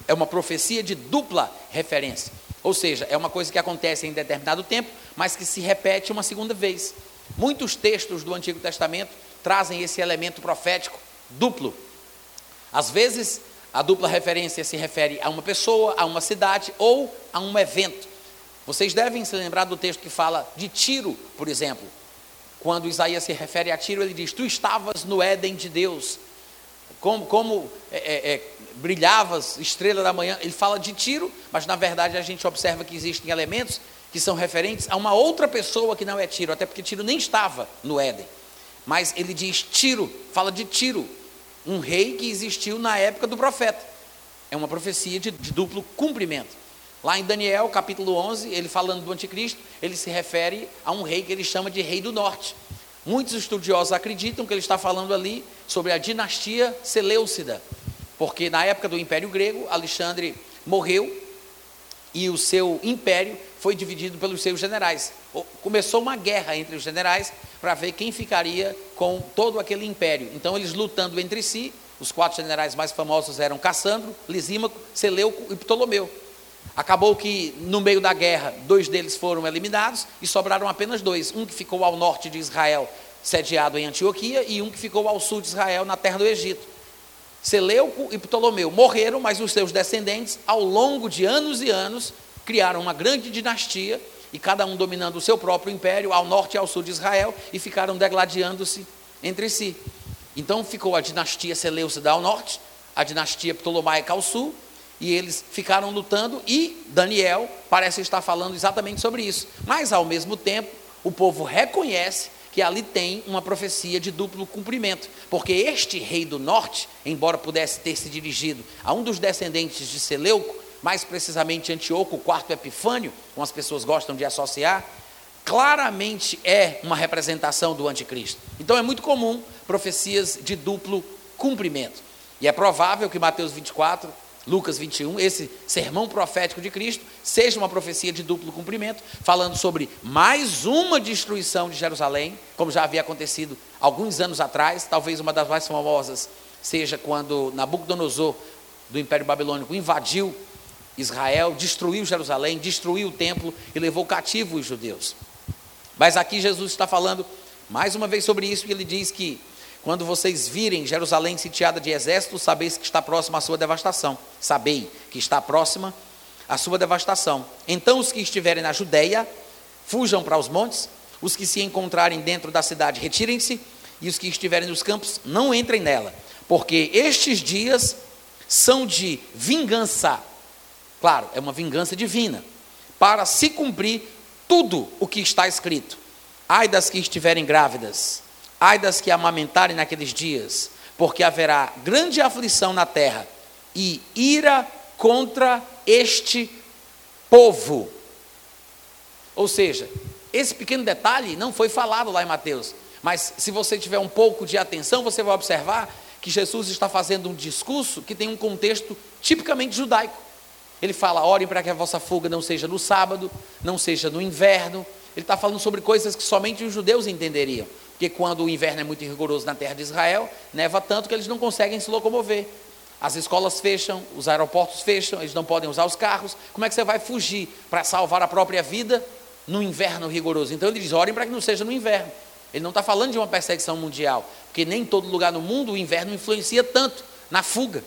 A: É uma profecia de dupla referência. Ou seja, é uma coisa que acontece em determinado tempo, mas que se repete uma segunda vez. Muitos textos do Antigo Testamento trazem esse elemento profético duplo. Às vezes, a dupla referência se refere a uma pessoa, a uma cidade ou a um evento. Vocês devem se lembrar do texto que fala de Tiro, por exemplo. Quando Isaías se refere a Tiro, ele diz: Tu estavas no Éden de Deus, como, como é, é, é, brilhavas, estrela da manhã. Ele fala de Tiro, mas na verdade a gente observa que existem elementos que são referentes a uma outra pessoa que não é Tiro, até porque Tiro nem estava no Éden. Mas ele diz Tiro, fala de Tiro, um rei que existiu na época do profeta. É uma profecia de, de duplo cumprimento. Lá em Daniel, capítulo 11, ele falando do anticristo, ele se refere a um rei que ele chama de rei do norte. Muitos estudiosos acreditam que ele está falando ali sobre a dinastia Seleucida, porque na época do Império Grego, Alexandre morreu e o seu império foi dividido pelos seus generais. Começou uma guerra entre os generais para ver quem ficaria com todo aquele império. Então, eles lutando entre si, os quatro generais mais famosos eram Cassandro, Lisímaco, Seleuco e Ptolomeu. Acabou que, no meio da guerra, dois deles foram eliminados e sobraram apenas dois. Um que ficou ao norte de Israel, sediado em Antioquia, e um que ficou ao sul de Israel, na terra do Egito. Seleuco e Ptolomeu morreram, mas os seus descendentes, ao longo de anos e anos, criaram uma grande dinastia, e cada um dominando o seu próprio império, ao norte e ao sul de Israel, e ficaram degladiando-se entre si. Então ficou a dinastia Seleucida ao norte, a dinastia Ptolomaica ao sul, e eles ficaram lutando, e Daniel parece estar falando exatamente sobre isso. Mas, ao mesmo tempo, o povo reconhece que ali tem uma profecia de duplo cumprimento, porque este rei do norte, embora pudesse ter se dirigido a um dos descendentes de Seleuco, mais precisamente Antíoco, o quarto Epifânio, como as pessoas gostam de associar, claramente é uma representação do anticristo. Então é muito comum profecias de duplo cumprimento. E é provável que Mateus 24 Lucas 21, esse sermão profético de Cristo, seja uma profecia de duplo cumprimento, falando sobre mais uma destruição de Jerusalém, como já havia acontecido alguns anos atrás, talvez uma das mais famosas seja quando Nabucodonosor, do Império Babilônico, invadiu Israel, destruiu Jerusalém, destruiu o templo e levou cativo os judeus. Mas aqui Jesus está falando mais uma vez sobre isso e ele diz que quando vocês virem Jerusalém sitiada de exércitos, sabeis que está próxima a sua devastação. Sabei que está próxima a sua devastação. Então os que estiverem na Judéia, fujam para os montes, os que se encontrarem dentro da cidade, retirem-se, e os que estiverem nos campos, não entrem nela, porque estes dias são de vingança. Claro, é uma vingança divina, para se cumprir tudo o que está escrito. Ai das que estiverem grávidas, Ai das que amamentarem naqueles dias, porque haverá grande aflição na terra e ira contra este povo. Ou seja, esse pequeno detalhe não foi falado lá em Mateus, mas se você tiver um pouco de atenção, você vai observar que Jesus está fazendo um discurso que tem um contexto tipicamente judaico. Ele fala: orem para que a vossa fuga não seja no sábado, não seja no inverno. Ele está falando sobre coisas que somente os judeus entenderiam. Porque quando o inverno é muito rigoroso na terra de Israel, neva tanto que eles não conseguem se locomover. As escolas fecham, os aeroportos fecham, eles não podem usar os carros. Como é que você vai fugir para salvar a própria vida no inverno rigoroso? Então ele diz: orem para que não seja no inverno. Ele não está falando de uma perseguição mundial, porque nem em todo lugar no mundo o inverno influencia tanto na fuga.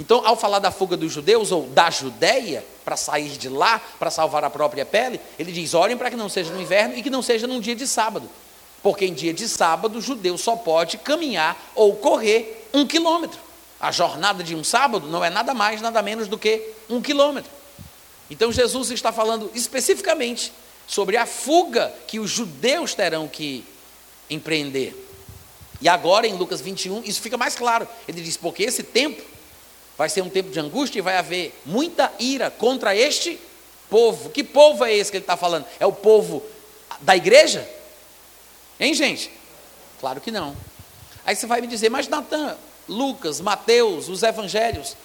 A: Então, ao falar da fuga dos judeus ou da Judéia, para sair de lá, para salvar a própria pele, ele diz: orem para que não seja no inverno e que não seja num dia de sábado. Porque em dia de sábado, o judeu só pode caminhar ou correr um quilômetro. A jornada de um sábado não é nada mais, nada menos do que um quilômetro. Então Jesus está falando especificamente sobre a fuga que os judeus terão que empreender. E agora, em Lucas 21, isso fica mais claro. Ele diz: porque esse tempo vai ser um tempo de angústia e vai haver muita ira contra este povo. Que povo é esse que ele está falando? É o povo da igreja? Hein, gente? Claro que não. Aí você vai me dizer, mas Natan, Lucas, Mateus, os evangelhos,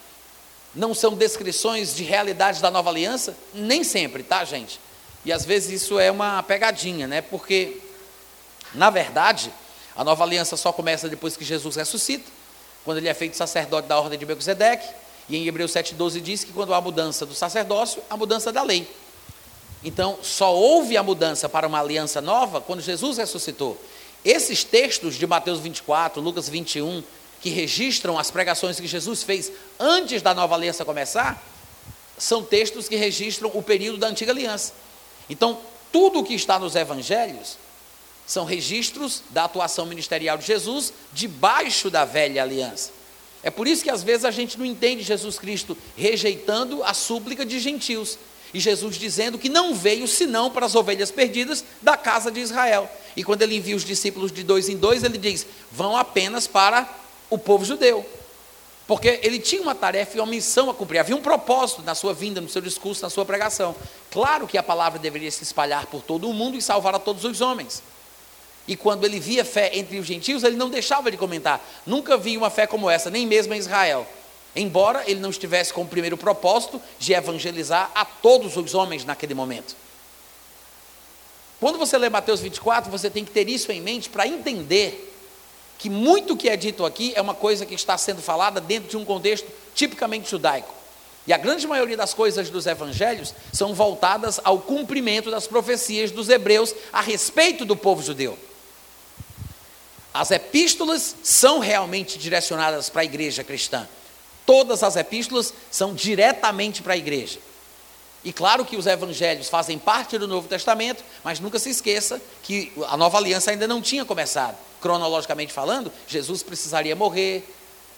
A: não são descrições de realidades da nova aliança? Nem sempre, tá, gente? E às vezes isso é uma pegadinha, né? Porque, na verdade, a nova aliança só começa depois que Jesus ressuscita, quando ele é feito sacerdote da ordem de Melquisedeque, e em Hebreus 7,12 diz que quando há mudança do sacerdócio, a mudança da lei. Então, só houve a mudança para uma aliança nova quando Jesus ressuscitou. Esses textos de Mateus 24, Lucas 21, que registram as pregações que Jesus fez antes da nova aliança começar, são textos que registram o período da antiga aliança. Então, tudo o que está nos evangelhos são registros da atuação ministerial de Jesus debaixo da velha aliança. É por isso que às vezes a gente não entende Jesus Cristo rejeitando a súplica de gentios. E Jesus dizendo que não veio senão para as ovelhas perdidas da casa de Israel. E quando ele envia os discípulos de dois em dois, ele diz: vão apenas para o povo judeu. Porque ele tinha uma tarefa e uma missão a cumprir, havia um propósito na sua vinda, no seu discurso, na sua pregação. Claro que a palavra deveria se espalhar por todo o mundo e salvar a todos os homens. E quando ele via fé entre os gentios, ele não deixava de comentar. Nunca vi uma fé como essa, nem mesmo em Israel. Embora ele não estivesse com o primeiro propósito de evangelizar a todos os homens naquele momento. Quando você lê Mateus 24, você tem que ter isso em mente para entender que muito que é dito aqui é uma coisa que está sendo falada dentro de um contexto tipicamente judaico. E a grande maioria das coisas dos evangelhos são voltadas ao cumprimento das profecias dos hebreus a respeito do povo judeu. As epístolas são realmente direcionadas para a igreja cristã. Todas as epístolas são diretamente para a igreja. E claro que os evangelhos fazem parte do Novo Testamento, mas nunca se esqueça que a nova aliança ainda não tinha começado. Cronologicamente falando, Jesus precisaria morrer,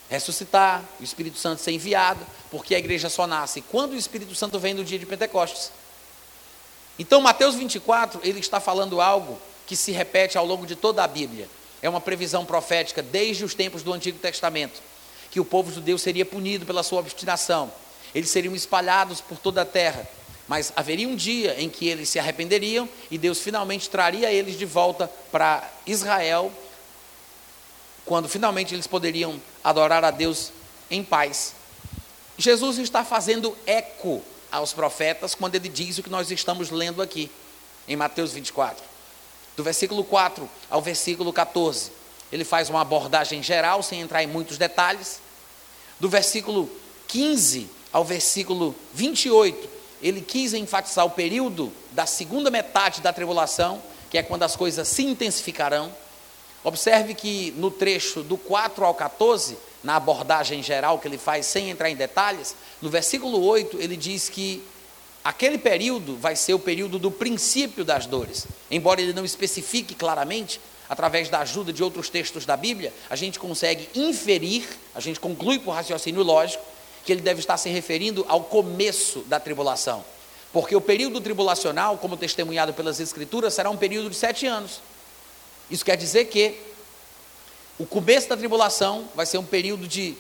A: ressuscitar, o Espírito Santo ser enviado, porque a igreja só nasce quando o Espírito Santo vem no dia de Pentecostes. Então, Mateus 24, ele está falando algo que se repete ao longo de toda a Bíblia. É uma previsão profética desde os tempos do Antigo Testamento, que o povo judeu seria punido pela sua obstinação eles seriam espalhados por toda a terra. Mas haveria um dia em que eles se arrependeriam e Deus finalmente traria eles de volta para Israel, quando finalmente eles poderiam adorar a Deus em paz. Jesus está fazendo eco aos profetas quando ele diz o que nós estamos lendo aqui, em Mateus 24. Do versículo 4 ao versículo 14, ele faz uma abordagem geral, sem entrar em muitos detalhes. Do versículo 15 ao versículo 28, ele quis enfatizar o período da segunda metade da tribulação, que é quando as coisas se intensificarão. Observe que no trecho do 4 ao 14, na abordagem geral que ele faz, sem entrar em detalhes, no versículo 8 ele diz que aquele período vai ser o período do princípio das dores. Embora ele não especifique claramente, através da ajuda de outros textos da Bíblia, a gente consegue inferir, a gente conclui por raciocínio lógico, que ele deve estar se referindo ao começo da tribulação. Porque o período tribulacional, como testemunhado pelas Escrituras, será um período de sete anos. Isso quer dizer que o começo da tribulação vai ser um período de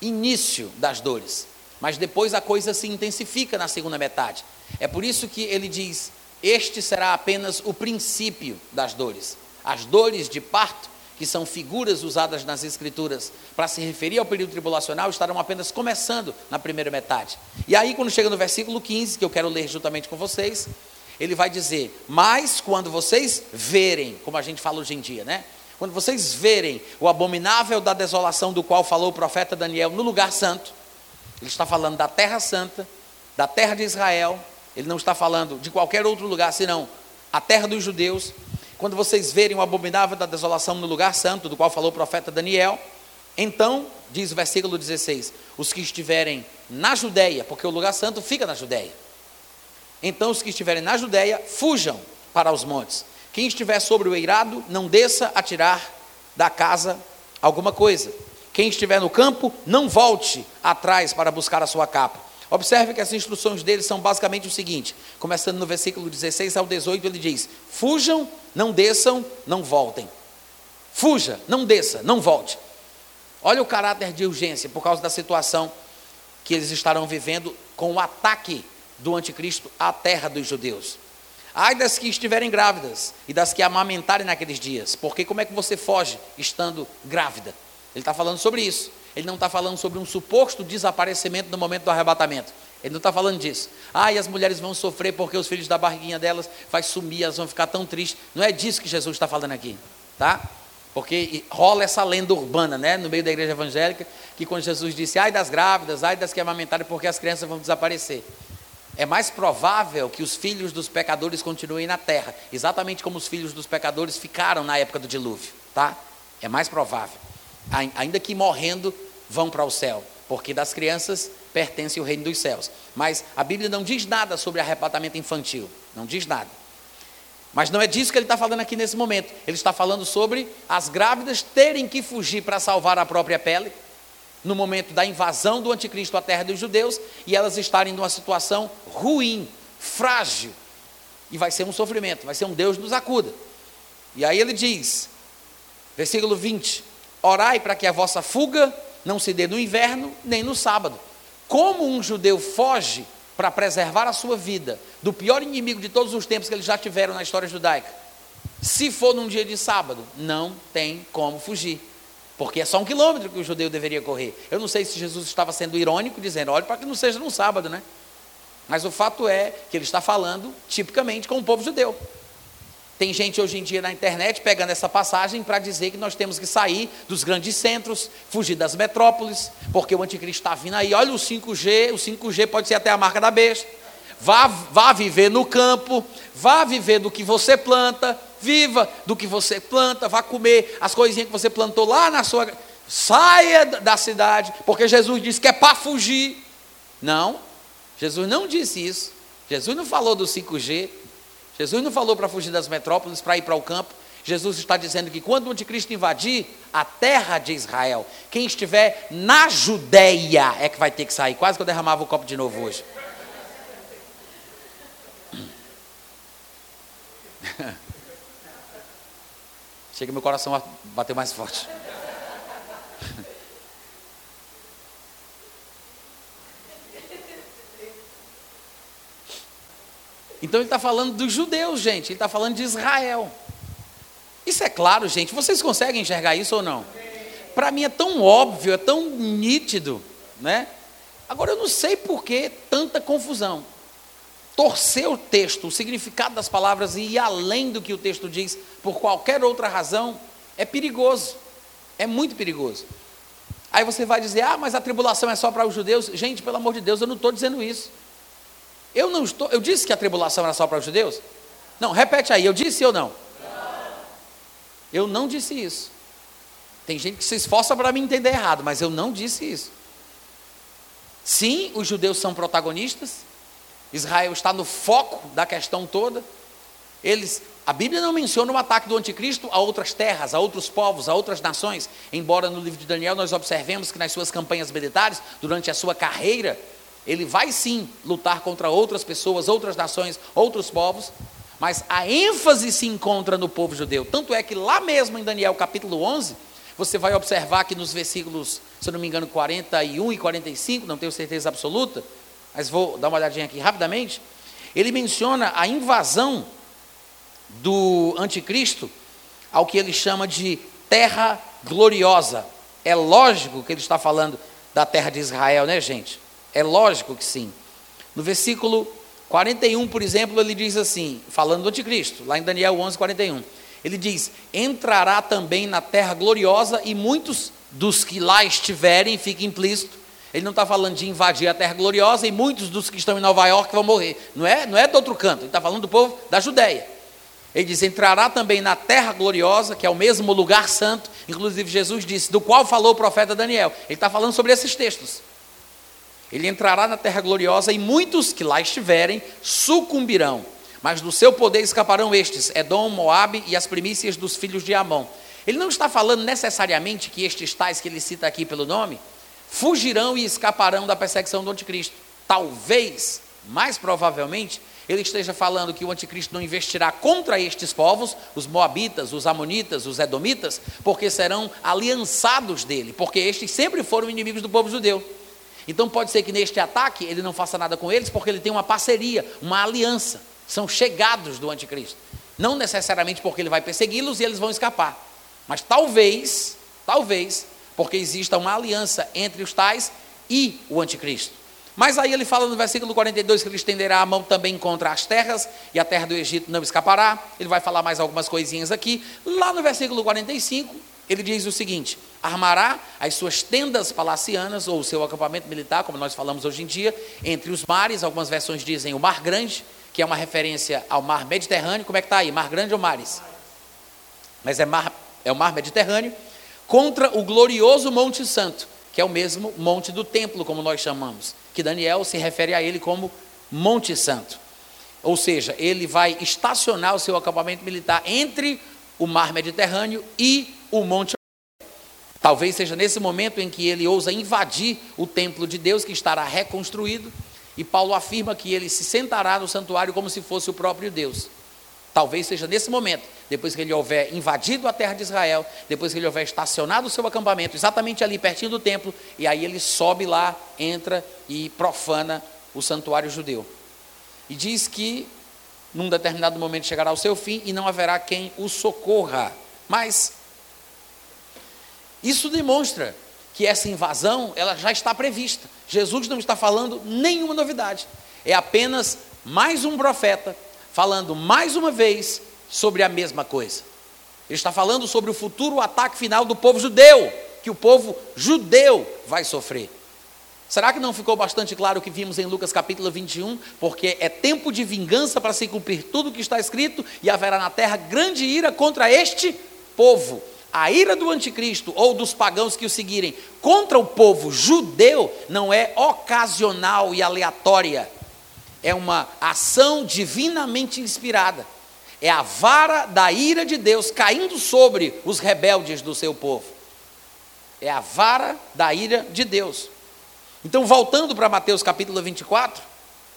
A: início das dores, mas depois a coisa se intensifica na segunda metade. É por isso que ele diz: Este será apenas o princípio das dores. As dores de parto que são figuras usadas nas Escrituras para se referir ao período tribulacional, estarão apenas começando na primeira metade. E aí, quando chega no versículo 15, que eu quero ler juntamente com vocês, ele vai dizer: Mas quando vocês verem, como a gente fala hoje em dia, né? Quando vocês verem o abominável da desolação do qual falou o profeta Daniel no lugar santo, ele está falando da terra santa, da terra de Israel, ele não está falando de qualquer outro lugar senão a terra dos judeus, quando vocês verem o abominável da desolação no lugar santo, do qual falou o profeta Daniel, então, diz o versículo 16: os que estiverem na Judéia, porque o lugar santo fica na Judéia. Então, os que estiverem na Judéia, fujam para os montes. Quem estiver sobre o eirado, não desça a tirar da casa alguma coisa. Quem estiver no campo, não volte atrás para buscar a sua capa. Observe que as instruções dele são basicamente o seguinte: começando no versículo 16 ao 18, ele diz: Fujam, não desçam, não voltem. Fuja, não desça, não volte. Olha o caráter de urgência por causa da situação que eles estarão vivendo com o ataque do anticristo à terra dos judeus. Ai das que estiverem grávidas e das que amamentarem naqueles dias, porque como é que você foge estando grávida? Ele está falando sobre isso. Ele não está falando sobre um suposto desaparecimento no momento do arrebatamento. Ele não está falando disso. Ah, e as mulheres vão sofrer porque os filhos da barriguinha delas vai sumir, elas vão ficar tão tristes. Não é disso que Jesus está falando aqui, tá? Porque rola essa lenda urbana, né, no meio da igreja evangélica, que quando Jesus disse, ai das grávidas, ai das que amamentarem, porque as crianças vão desaparecer. É mais provável que os filhos dos pecadores continuem na terra, exatamente como os filhos dos pecadores ficaram na época do dilúvio, tá? É mais provável. Ainda que morrendo, vão para o céu, porque das crianças pertence o reino dos céus. Mas a Bíblia não diz nada sobre arrebatamento infantil, não diz nada. Mas não é disso que ele está falando aqui nesse momento. Ele está falando sobre as grávidas terem que fugir para salvar a própria pele, no momento da invasão do anticristo à terra dos judeus, e elas estarem numa situação ruim, frágil, e vai ser um sofrimento, vai ser um Deus nos acuda. E aí ele diz, versículo 20: Orai para que a vossa fuga não se dê no inverno nem no sábado. Como um judeu foge para preservar a sua vida do pior inimigo de todos os tempos que eles já tiveram na história judaica? Se for num dia de sábado, não tem como fugir. Porque é só um quilômetro que o judeu deveria correr. Eu não sei se Jesus estava sendo irônico, dizendo, olha, para que não seja no sábado, né? Mas o fato é que ele está falando tipicamente com o povo judeu. Tem gente hoje em dia na internet pegando essa passagem para dizer que nós temos que sair dos grandes centros, fugir das metrópoles, porque o anticristo está vindo aí. Olha o 5G, o 5G pode ser até a marca da besta. Vá, vá viver no campo, vá viver do que você planta, viva do que você planta, vá comer as coisinhas que você plantou lá na sua. Saia da cidade, porque Jesus disse que é para fugir. Não, Jesus não disse isso. Jesus não falou do 5G, Jesus não falou para fugir das metrópoles, para ir para o campo. Jesus está dizendo que quando o anticristo invadir a terra de Israel, quem estiver na Judéia é que vai ter que sair. Quase que eu derramava o copo de novo hoje. *laughs* Chega meu coração a bater mais forte. Então ele está falando dos judeus, gente, ele está falando de Israel. Isso é claro, gente. Vocês conseguem enxergar isso ou não? Para mim é tão óbvio, é tão nítido, né? Agora eu não sei por que tanta confusão. Torcer o texto, o significado das palavras e ir além do que o texto diz por qualquer outra razão é perigoso. É muito perigoso. Aí você vai dizer: "Ah, mas a tribulação é só para os judeus". Gente, pelo amor de Deus, eu não estou dizendo isso. Eu não estou. Eu disse que a tribulação era só para os judeus? Não, repete aí, eu disse ou não? Eu não disse isso. Tem gente que se esforça para me entender errado, mas eu não disse isso. Sim, os judeus são protagonistas. Israel está no foco da questão toda. Eles, a Bíblia não menciona o ataque do anticristo a outras terras, a outros povos, a outras nações, embora no livro de Daniel nós observemos que nas suas campanhas militares, durante a sua carreira, ele vai sim lutar contra outras pessoas, outras nações, outros povos, mas a ênfase se encontra no povo judeu. Tanto é que lá mesmo em Daniel capítulo 11, você vai observar que nos versículos, se eu não me engano, 41 e 45, não tenho certeza absoluta, mas vou dar uma olhadinha aqui rapidamente. Ele menciona a invasão do anticristo ao que ele chama de terra gloriosa. É lógico que ele está falando da terra de Israel, né, gente? É lógico que sim. No versículo 41, por exemplo, ele diz assim, falando do anticristo, lá em Daniel 11, 41. Ele diz: Entrará também na terra gloriosa, e muitos dos que lá estiverem, fica implícito. Ele não está falando de invadir a terra gloriosa, e muitos dos que estão em Nova York vão morrer. Não é, não é do outro canto, ele está falando do povo da Judéia. Ele diz: entrará também na terra gloriosa, que é o mesmo lugar santo, inclusive Jesus disse, do qual falou o profeta Daniel. Ele está falando sobre esses textos. Ele entrará na terra gloriosa e muitos que lá estiverem sucumbirão, mas do seu poder escaparão estes, Edom, Moabe e as primícias dos filhos de Amon. Ele não está falando necessariamente que estes tais que ele cita aqui pelo nome fugirão e escaparão da perseguição do anticristo. Talvez, mais provavelmente, ele esteja falando que o anticristo não investirá contra estes povos, os moabitas, os amonitas, os edomitas, porque serão aliançados dele, porque estes sempre foram inimigos do povo judeu. Então pode ser que neste ataque ele não faça nada com eles, porque ele tem uma parceria, uma aliança. São chegados do anticristo. Não necessariamente porque ele vai persegui-los e eles vão escapar. Mas talvez, talvez, porque exista uma aliança entre os tais e o anticristo. Mas aí ele fala no versículo 42 que ele estenderá a mão também contra as terras, e a terra do Egito não escapará. Ele vai falar mais algumas coisinhas aqui. Lá no versículo 45, ele diz o seguinte: armará as suas tendas palacianas, ou o seu acampamento militar, como nós falamos hoje em dia, entre os mares. Algumas versões dizem o Mar Grande, que é uma referência ao mar Mediterrâneo. Como é que está aí? Mar Grande ou mares? Mas é, mar, é o mar Mediterrâneo. Contra o glorioso Monte Santo, que é o mesmo monte do templo, como nós chamamos que Daniel se refere a ele como Monte Santo. Ou seja, ele vai estacionar o seu acampamento militar entre o mar Mediterrâneo e o Monte Talvez seja nesse momento em que ele ousa invadir o templo de Deus que estará reconstruído, e Paulo afirma que ele se sentará no santuário como se fosse o próprio Deus. Talvez seja nesse momento, depois que ele houver invadido a terra de Israel, depois que ele houver estacionado o seu acampamento exatamente ali pertinho do templo, e aí ele sobe lá, entra e profana o santuário judeu. E diz que num determinado momento chegará ao seu fim e não haverá quem o socorra. Mas isso demonstra que essa invasão ela já está prevista. Jesus não está falando nenhuma novidade. É apenas mais um profeta falando mais uma vez sobre a mesma coisa. Ele está falando sobre o futuro ataque final do povo judeu, que o povo judeu vai sofrer. Será que não ficou bastante claro o que vimos em Lucas capítulo 21? Porque é tempo de vingança para se cumprir tudo o que está escrito, e haverá na terra grande ira contra este povo. A ira do anticristo ou dos pagãos que o seguirem contra o povo judeu não é ocasional e aleatória é uma ação divinamente inspirada. É a vara da ira de Deus caindo sobre os rebeldes do seu povo. É a vara da ira de Deus. Então, voltando para Mateus capítulo 24,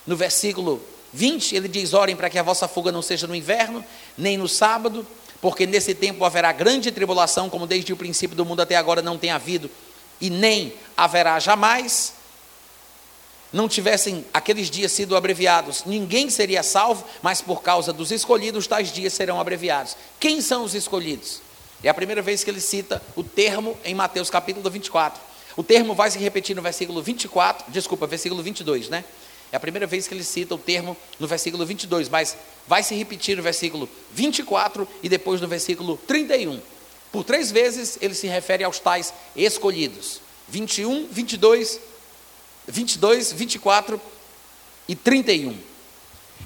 A: no versículo 20, ele diz: Orem para que a vossa fuga não seja no inverno, nem no sábado, porque nesse tempo haverá grande tribulação, como desde o princípio do mundo até agora não tem havido, e nem haverá jamais não tivessem aqueles dias sido abreviados, ninguém seria salvo, mas por causa dos escolhidos, tais dias serão abreviados. Quem são os escolhidos? É a primeira vez que ele cita o termo em Mateus capítulo 24. O termo vai se repetir no versículo 24, desculpa, versículo 22, né? É a primeira vez que ele cita o termo no versículo 22, mas vai se repetir no versículo 24 e depois no versículo 31. Por três vezes ele se refere aos tais escolhidos: 21, 22 22, 24 e 31.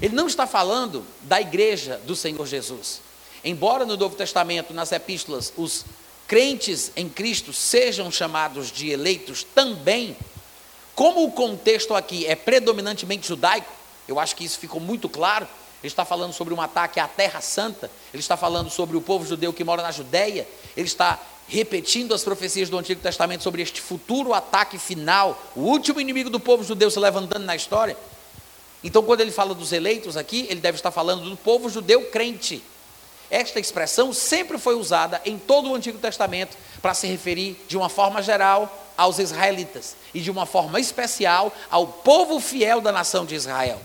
A: Ele não está falando da igreja do Senhor Jesus. Embora no Novo Testamento, nas epístolas, os crentes em Cristo sejam chamados de eleitos também, como o contexto aqui é predominantemente judaico, eu acho que isso ficou muito claro. Ele está falando sobre um ataque à Terra Santa, ele está falando sobre o povo judeu que mora na Judéia, ele está repetindo as profecias do Antigo Testamento sobre este futuro ataque final, o último inimigo do povo judeu se levantando na história. Então, quando ele fala dos eleitos aqui, ele deve estar falando do povo judeu crente. Esta expressão sempre foi usada em todo o Antigo Testamento para se referir, de uma forma geral, aos israelitas e de uma forma especial ao povo fiel da nação de Israel.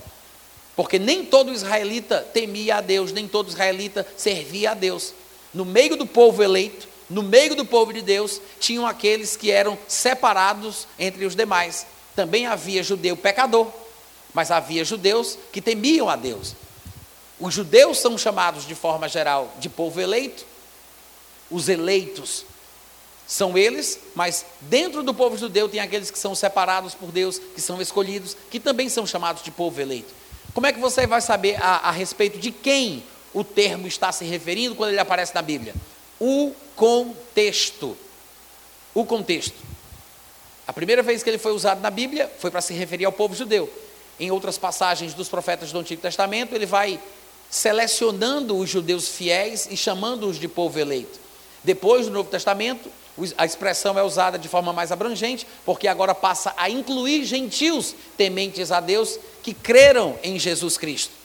A: Porque nem todo israelita temia a Deus, nem todo israelita servia a Deus. No meio do povo eleito, no meio do povo de Deus, tinham aqueles que eram separados entre os demais. Também havia judeu pecador, mas havia judeus que temiam a Deus. Os judeus são chamados de forma geral de povo eleito, os eleitos são eles, mas dentro do povo judeu tem aqueles que são separados por Deus, que são escolhidos, que também são chamados de povo eleito. Como é que você vai saber a, a respeito de quem o termo está se referindo quando ele aparece na Bíblia? o contexto. O contexto. A primeira vez que ele foi usado na Bíblia foi para se referir ao povo judeu. Em outras passagens dos profetas do Antigo Testamento, ele vai selecionando os judeus fiéis e chamando-os de povo eleito. Depois do Novo Testamento, a expressão é usada de forma mais abrangente, porque agora passa a incluir gentios tementes a Deus que creram em Jesus Cristo.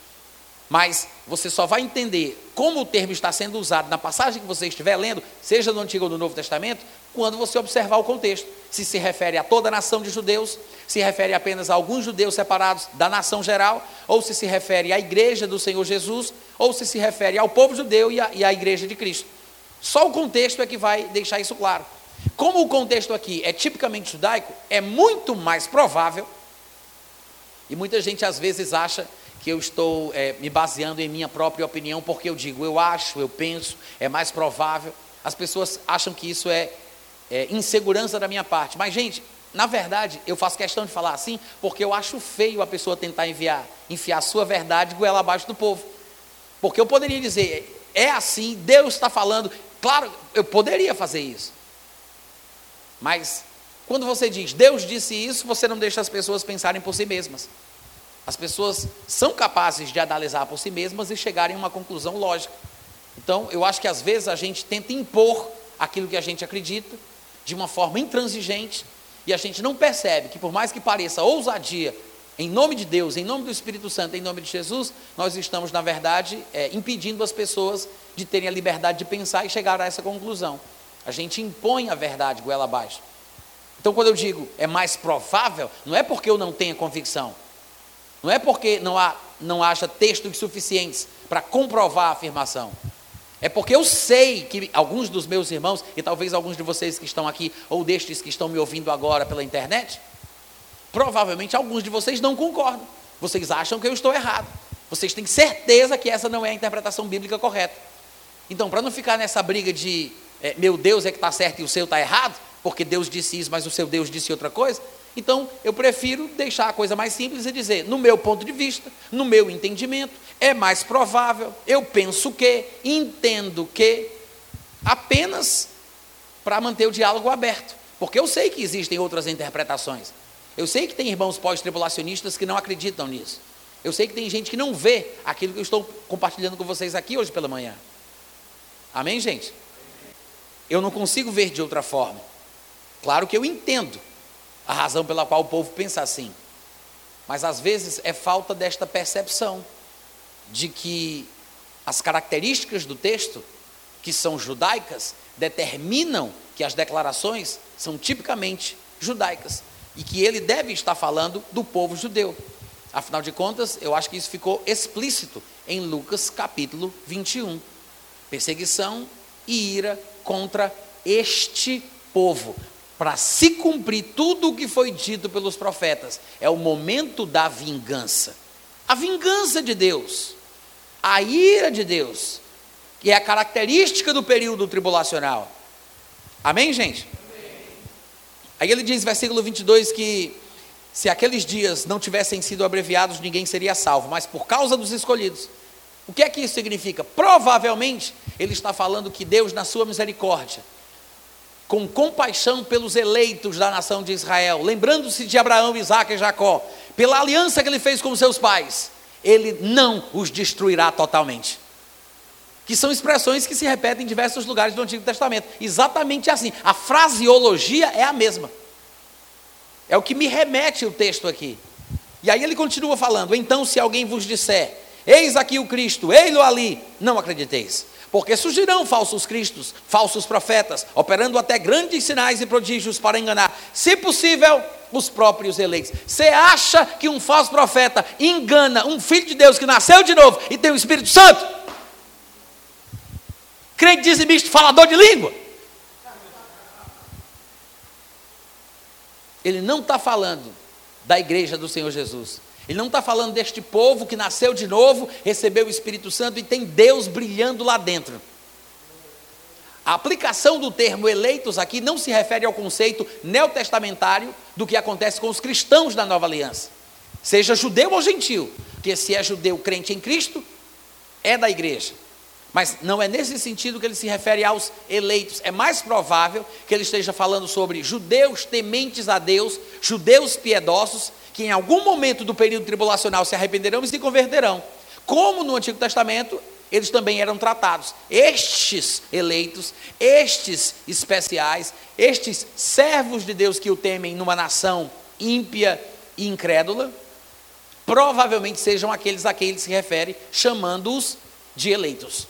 A: Mas você só vai entender como o termo está sendo usado na passagem que você estiver lendo, seja no Antigo ou no Novo Testamento, quando você observar o contexto. Se se refere a toda a nação de judeus, se refere apenas a alguns judeus separados da nação geral, ou se se refere à igreja do Senhor Jesus, ou se se refere ao povo judeu e à, e à igreja de Cristo. Só o contexto é que vai deixar isso claro. Como o contexto aqui é tipicamente judaico, é muito mais provável, e muita gente às vezes acha que eu estou é, me baseando em minha própria opinião, porque eu digo, eu acho, eu penso, é mais provável. As pessoas acham que isso é, é insegurança da minha parte. Mas, gente, na verdade, eu faço questão de falar assim, porque eu acho feio a pessoa tentar enviar, enfiar sua verdade goela abaixo do povo. Porque eu poderia dizer, é assim, Deus está falando. Claro, eu poderia fazer isso. Mas, quando você diz, Deus disse isso, você não deixa as pessoas pensarem por si mesmas. As pessoas são capazes de analisar por si mesmas e chegarem a uma conclusão lógica. Então, eu acho que às vezes a gente tenta impor aquilo que a gente acredita de uma forma intransigente e a gente não percebe que, por mais que pareça ousadia, em nome de Deus, em nome do Espírito Santo, em nome de Jesus, nós estamos, na verdade, é, impedindo as pessoas de terem a liberdade de pensar e chegar a essa conclusão. A gente impõe a verdade goela abaixo. Então, quando eu digo é mais provável, não é porque eu não tenha convicção, não é porque não, há, não haja textos suficientes para comprovar a afirmação. É porque eu sei que alguns dos meus irmãos, e talvez alguns de vocês que estão aqui, ou destes que estão me ouvindo agora pela internet, provavelmente alguns de vocês não concordam. Vocês acham que eu estou errado. Vocês têm certeza que essa não é a interpretação bíblica correta. Então, para não ficar nessa briga de é, meu Deus é que está certo e o seu está errado, porque Deus disse isso, mas o seu Deus disse outra coisa, então, eu prefiro deixar a coisa mais simples e dizer, no meu ponto de vista, no meu entendimento, é mais provável, eu penso que, entendo que, apenas para manter o diálogo aberto. Porque eu sei que existem outras interpretações. Eu sei que tem irmãos pós-tribulacionistas que não acreditam nisso. Eu sei que tem gente que não vê aquilo que eu estou compartilhando com vocês aqui hoje pela manhã. Amém, gente? Eu não consigo ver de outra forma. Claro que eu entendo a razão pela qual o povo pensa assim. Mas às vezes é falta desta percepção de que as características do texto, que são judaicas, determinam que as declarações são tipicamente judaicas e que ele deve estar falando do povo judeu. Afinal de contas, eu acho que isso ficou explícito em Lucas capítulo 21. Perseguição e ira contra este povo para se cumprir tudo o que foi dito pelos profetas. É o momento da vingança. A vingança de Deus, a ira de Deus, que é a característica do período tribulacional. Amém, gente? Aí ele diz, versículo 22, que se aqueles dias não tivessem sido abreviados, ninguém seria salvo, mas por causa dos escolhidos. O que é que isso significa? Provavelmente, ele está falando que Deus, na sua misericórdia, com compaixão pelos eleitos da nação de Israel, lembrando-se de Abraão, Isaac e Jacó, pela aliança que ele fez com seus pais, ele não os destruirá totalmente. Que são expressões que se repetem em diversos lugares do Antigo Testamento. Exatamente assim. A fraseologia é a mesma. É o que me remete o texto aqui. E aí ele continua falando: Então, se alguém vos disser, eis aqui o Cristo, ei-lo ali, não acrediteis porque surgirão falsos cristos, falsos profetas, operando até grandes sinais e prodígios para enganar, se possível, os próprios eleitos. Você acha que um falso profeta engana um filho de Deus que nasceu de novo e tem o Espírito Santo? Crente dizimista, falador de língua. Ele não está falando da igreja do Senhor Jesus. Ele não está falando deste povo que nasceu de novo, recebeu o Espírito Santo e tem Deus brilhando lá dentro. A aplicação do termo eleitos aqui não se refere ao conceito neotestamentário do que acontece com os cristãos da nova aliança, seja judeu ou gentil, porque se é judeu crente em Cristo, é da igreja. Mas não é nesse sentido que ele se refere aos eleitos. É mais provável que ele esteja falando sobre judeus tementes a Deus, judeus piedosos, que em algum momento do período tribulacional se arrependerão e se converterão. Como no Antigo Testamento, eles também eram tratados. Estes eleitos, estes especiais, estes servos de Deus que o temem numa nação ímpia e incrédula, provavelmente sejam aqueles a quem ele se refere, chamando-os de eleitos,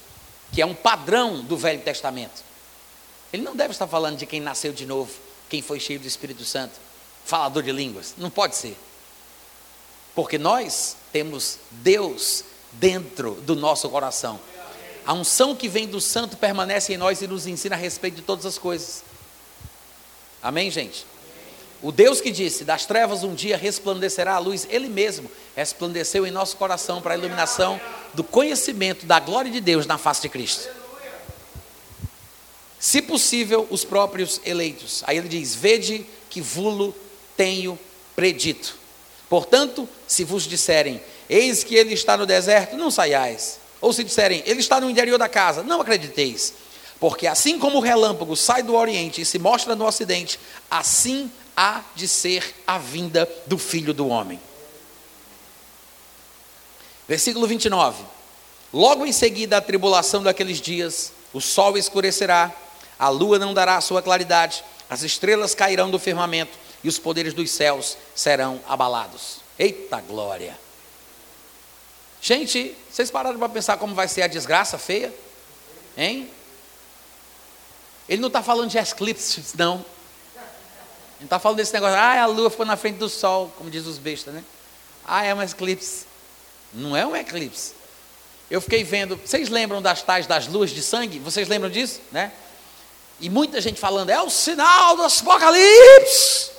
A: que é um padrão do Velho Testamento. Ele não deve estar falando de quem nasceu de novo, quem foi cheio do Espírito Santo, falador de línguas. Não pode ser. Porque nós temos Deus dentro do nosso coração. A unção que vem do santo permanece em nós e nos ensina a respeito de todas as coisas. Amém, gente? O Deus que disse: Das trevas um dia resplandecerá a luz, Ele mesmo resplandeceu em nosso coração para a iluminação do conhecimento da glória de Deus na face de Cristo. Se possível, os próprios eleitos. Aí ele diz: Vede que vulo tenho predito. Portanto, se vos disserem, eis que ele está no deserto, não saiais. Ou se disserem, ele está no interior da casa, não acrediteis. Porque assim como o relâmpago sai do oriente e se mostra no ocidente, assim há de ser a vinda do filho do homem. Versículo 29. Logo em seguida a tribulação daqueles dias, o sol escurecerá, a lua não dará a sua claridade, as estrelas cairão do firmamento e os poderes dos céus serão abalados. Eita glória! Gente, vocês pararam para pensar como vai ser a desgraça feia? Hein? Ele não está falando de eclipses, não. Ele não está falando desse negócio, ah, a lua ficou na frente do sol, como diz os bestas, né? Ah, é um eclipse. Não é um eclipse. Eu fiquei vendo, vocês lembram das tais das luas de sangue? Vocês lembram disso, né? E muita gente falando, é o sinal do apocalipse.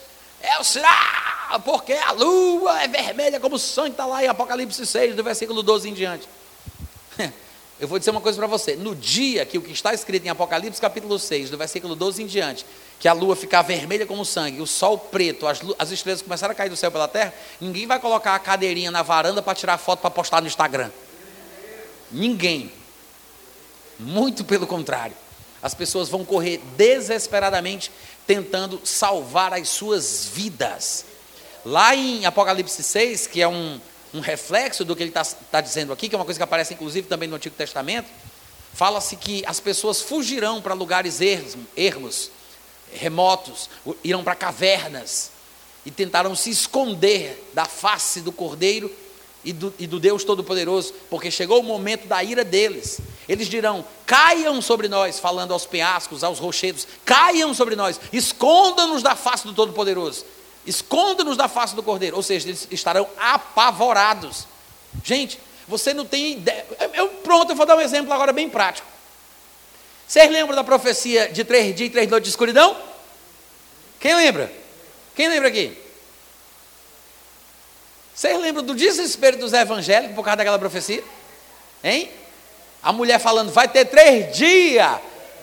A: É o sinal, porque a lua é vermelha como o sangue está lá em Apocalipse 6, do versículo 12 em diante. *laughs* Eu vou dizer uma coisa para você: no dia que o que está escrito em Apocalipse capítulo 6, do versículo 12 em diante, que a lua ficar vermelha como sangue, o sol preto, as, as estrelas começaram a cair do céu pela terra, ninguém vai colocar a cadeirinha na varanda para tirar foto para postar no Instagram. Ninguém. Muito pelo contrário. As pessoas vão correr desesperadamente tentando salvar as suas vidas. Lá em Apocalipse 6, que é um, um reflexo do que ele está tá dizendo aqui, que é uma coisa que aparece inclusive também no Antigo Testamento, fala-se que as pessoas fugirão para lugares ermos, remotos, irão para cavernas e tentarão se esconder da face do Cordeiro e do, e do Deus Todo-Poderoso, porque chegou o momento da ira deles. Eles dirão: caiam sobre nós, falando aos penhascos, aos rochedos, caiam sobre nós, esconda-nos da face do Todo-Poderoso, esconda-nos da face do Cordeiro. Ou seja, eles estarão apavorados. Gente, você não tem ideia. Eu, pronto, eu vou dar um exemplo agora bem prático. Vocês lembram da profecia de três dias e três noites de escuridão? Quem lembra? Quem lembra aqui? Vocês lembram do desespero dos evangélicos por causa daquela profecia? Hein? A mulher falando, vai ter três dias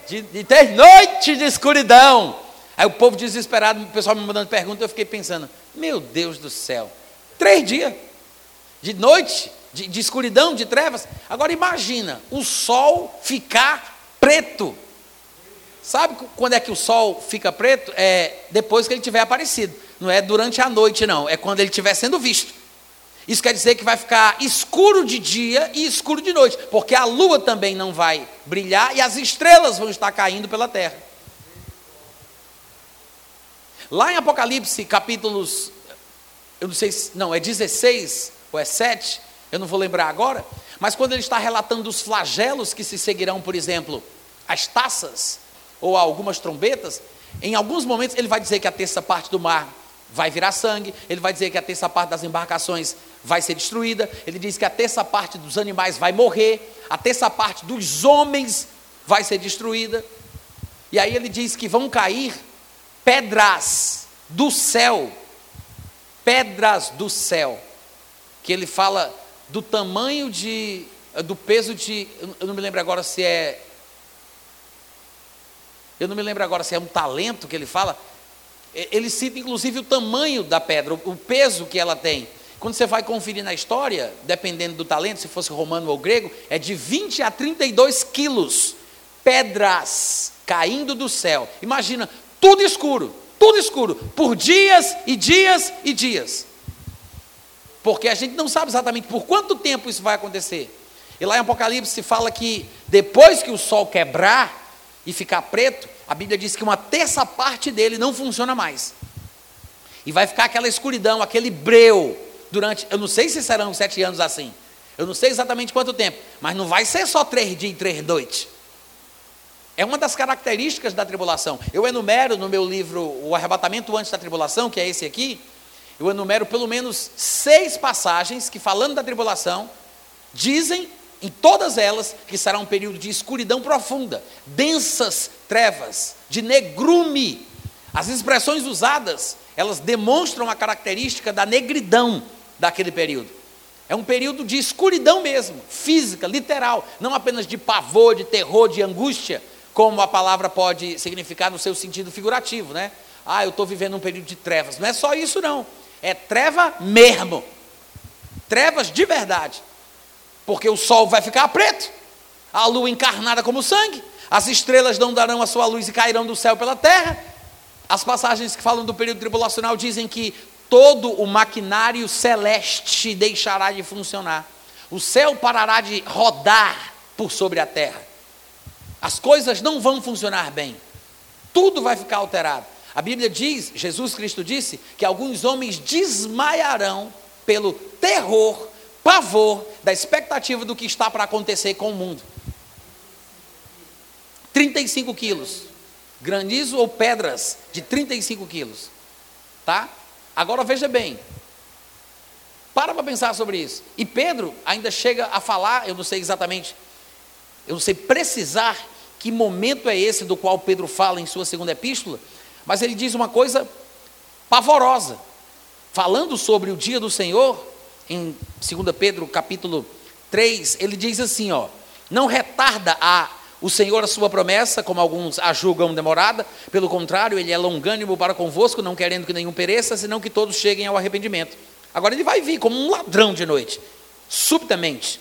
A: de, de três noites de escuridão. Aí o povo desesperado, o pessoal me mandando perguntas, eu fiquei pensando, meu Deus do céu, três dias de noite, de, de escuridão, de trevas. Agora imagina, o sol ficar preto. Sabe quando é que o sol fica preto? É depois que ele tiver aparecido. Não é durante a noite, não. É quando ele estiver sendo visto. Isso quer dizer que vai ficar escuro de dia e escuro de noite, porque a lua também não vai brilhar e as estrelas vão estar caindo pela terra. Lá em Apocalipse, capítulos, eu não sei se, não, é 16 ou é 7, eu não vou lembrar agora, mas quando ele está relatando os flagelos que se seguirão, por exemplo, as taças ou algumas trombetas, em alguns momentos ele vai dizer que a terça parte do mar vai virar sangue, ele vai dizer que a terça parte das embarcações vai ser destruída, ele diz que a terça parte dos animais vai morrer, a terça parte dos homens vai ser destruída. E aí ele diz que vão cair pedras do céu, pedras do céu, que ele fala do tamanho de, do peso de, eu não me lembro agora se é, eu não me lembro agora se é um talento que ele fala, ele cita inclusive o tamanho da pedra, o peso que ela tem. Quando você vai conferir na história, dependendo do talento, se fosse romano ou grego, é de 20 a 32 quilos. Pedras caindo do céu. Imagina, tudo escuro, tudo escuro, por dias e dias e dias. Porque a gente não sabe exatamente por quanto tempo isso vai acontecer. E lá em Apocalipse se fala que depois que o sol quebrar e ficar preto, a Bíblia diz que uma terça parte dele não funciona mais. E vai ficar aquela escuridão, aquele breu, durante, eu não sei se serão sete anos assim. Eu não sei exatamente quanto tempo, mas não vai ser só três dias e três noites. É uma das características da tribulação. Eu enumero no meu livro O Arrebatamento Antes da Tribulação, que é esse aqui, eu enumero pelo menos seis passagens que, falando da tribulação, dizem em todas elas que será um período de escuridão profunda, densas trevas, de negrume. As expressões usadas, elas demonstram a característica da negridão daquele período. É um período de escuridão mesmo, física, literal, não apenas de pavor, de terror, de angústia, como a palavra pode significar no seu sentido figurativo, né? Ah, eu estou vivendo um período de trevas. Não é só isso, não. É treva mesmo. Trevas de verdade porque o sol vai ficar preto, a lua encarnada como sangue, as estrelas não darão a sua luz e cairão do céu pela terra. As passagens que falam do período tribulacional dizem que todo o maquinário celeste deixará de funcionar, o céu parará de rodar por sobre a terra, as coisas não vão funcionar bem, tudo vai ficar alterado. A Bíblia diz, Jesus Cristo disse, que alguns homens desmaiarão pelo terror pavor da expectativa do que está para acontecer com o mundo. 35 quilos. Granizo ou pedras de 35 quilos. Tá? Agora veja bem. Para para pensar sobre isso. E Pedro ainda chega a falar, eu não sei exatamente, eu não sei precisar que momento é esse do qual Pedro fala em sua segunda epístola, mas ele diz uma coisa pavorosa. Falando sobre o dia do Senhor, em 2 Pedro capítulo 3, ele diz assim, ó, não retarda a o Senhor a sua promessa, como alguns a julgam demorada, pelo contrário, ele é longânimo para convosco, não querendo que nenhum pereça, senão que todos cheguem ao arrependimento. Agora ele vai vir como um ladrão de noite, subitamente,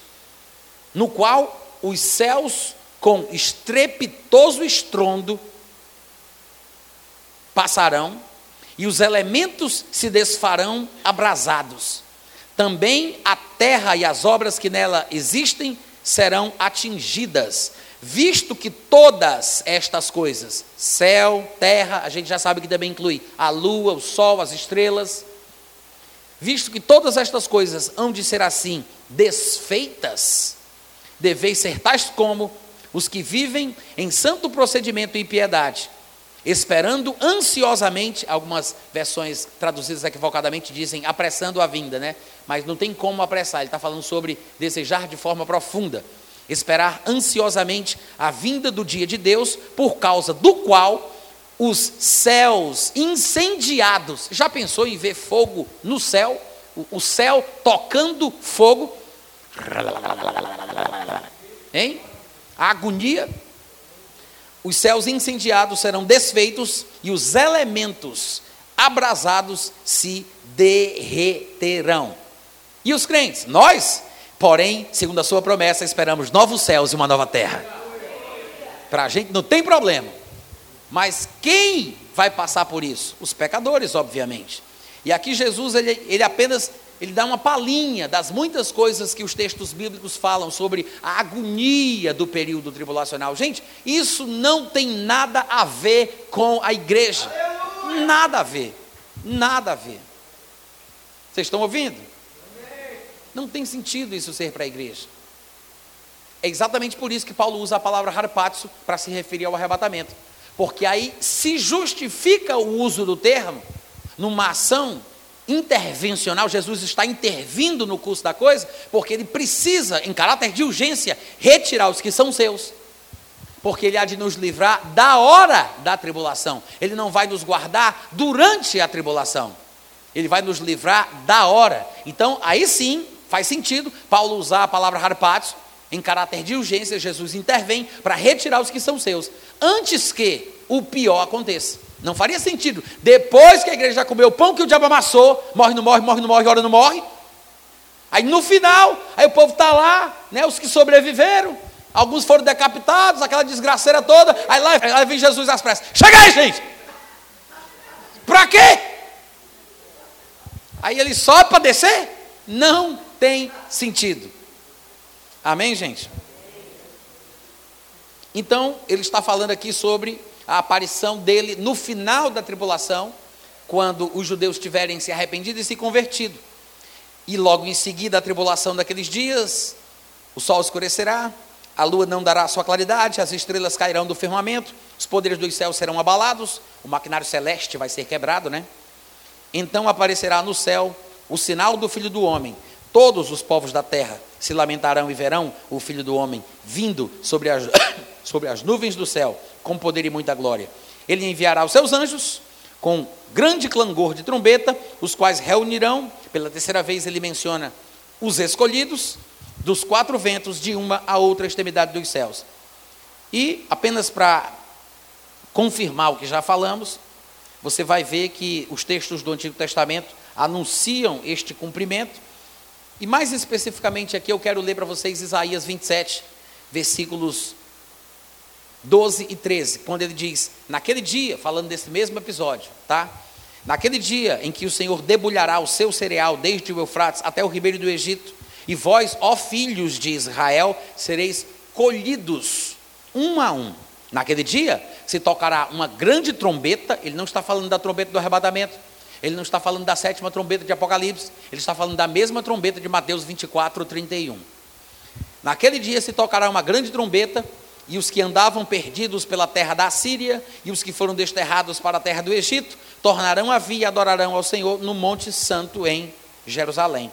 A: no qual os céus com estrepitoso estrondo passarão e os elementos se desfarão abrasados. Também a terra e as obras que nela existem serão atingidas, visto que todas estas coisas, céu, terra, a gente já sabe que também inclui a lua, o sol, as estrelas, visto que todas estas coisas hão de ser assim desfeitas, deveis ser tais como os que vivem em santo procedimento e piedade esperando ansiosamente, algumas versões traduzidas equivocadamente dizem apressando a vinda, né? Mas não tem como apressar, ele está falando sobre desejar de forma profunda, esperar ansiosamente a vinda do dia de Deus, por causa do qual os céus incendiados, já pensou em ver fogo no céu? O, céu tocando fogo? Hein? A agonia os céus incendiados serão desfeitos e os elementos abrasados se derreterão. E os crentes? Nós, porém, segundo a sua promessa, esperamos novos céus e uma nova terra. Para a gente não tem problema. Mas quem vai passar por isso? Os pecadores, obviamente. E aqui Jesus, ele, ele apenas ele dá uma palhinha das muitas coisas que os textos bíblicos falam sobre a agonia do período tribulacional. Gente, isso não tem nada a ver com a igreja. Nada a ver. Nada a ver. Vocês estão ouvindo? Não tem sentido isso ser para a igreja. É exatamente por isso que Paulo usa a palavra harpatso para se referir ao arrebatamento. Porque aí se justifica o uso do termo numa ação intervencional, Jesus está intervindo no curso da coisa, porque ele precisa, em caráter de urgência, retirar os que são seus, porque ele há de nos livrar da hora da tribulação, ele não vai nos guardar durante a tribulação, ele vai nos livrar da hora. Então, aí sim, faz sentido Paulo usar a palavra harpatio, em caráter de urgência, Jesus intervém para retirar os que são seus, antes que o pior aconteça. Não faria sentido. Depois que a igreja já comeu o pão que o diabo amassou, morre, não morre, morre, não morre, ora não morre. Aí no final, aí o povo está lá, né, os que sobreviveram, alguns foram decapitados, aquela desgraceira toda. Aí lá, vem Jesus às pressas. Chega aí, gente! Para quê? Aí ele sobe para descer? Não tem sentido. Amém, gente? Então, ele está falando aqui sobre a aparição dele no final da tribulação, quando os judeus tiverem se arrependido e se convertido. E logo em seguida, a tribulação daqueles dias, o sol escurecerá, a lua não dará sua claridade, as estrelas cairão do firmamento, os poderes dos céus serão abalados, o maquinário celeste vai ser quebrado, né? Então aparecerá no céu o sinal do Filho do Homem. Todos os povos da terra se lamentarão e verão o Filho do Homem vindo sobre as, *coughs* sobre as nuvens do céu, com poder e muita glória. Ele enviará os seus anjos com grande clangor de trombeta, os quais reunirão, pela terceira vez ele menciona os escolhidos, dos quatro ventos, de uma a outra extremidade dos céus. E, apenas para confirmar o que já falamos, você vai ver que os textos do Antigo Testamento anunciam este cumprimento. E mais especificamente aqui eu quero ler para vocês Isaías 27, versículos 12 e 13, quando ele diz: Naquele dia, falando desse mesmo episódio, tá? Naquele dia em que o Senhor debulhará o seu cereal desde o Eufrates até o ribeiro do Egito, e vós, ó filhos de Israel, sereis colhidos um a um. Naquele dia se tocará uma grande trombeta, ele não está falando da trombeta do arrebatamento, ele não está falando da sétima trombeta de Apocalipse, ele está falando da mesma trombeta de Mateus 24, 31. Naquele dia se tocará uma grande trombeta, e os que andavam perdidos pela terra da Síria, e os que foram desterrados para a terra do Egito, tornarão a vir e adorarão ao Senhor no Monte Santo em Jerusalém.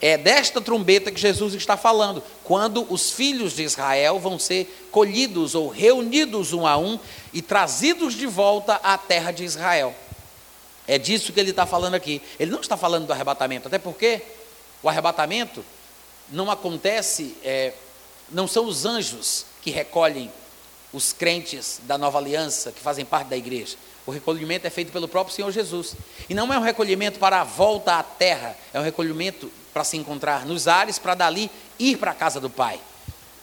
A: É desta trombeta que Jesus está falando, quando os filhos de Israel vão ser colhidos ou reunidos um a um e trazidos de volta à terra de Israel. É disso que ele está falando aqui. Ele não está falando do arrebatamento, até porque o arrebatamento não acontece, é, não são os anjos que recolhem os crentes da nova aliança, que fazem parte da igreja. O recolhimento é feito pelo próprio Senhor Jesus. E não é um recolhimento para a volta à terra, é um recolhimento para se encontrar nos ares, para dali ir para a casa do Pai.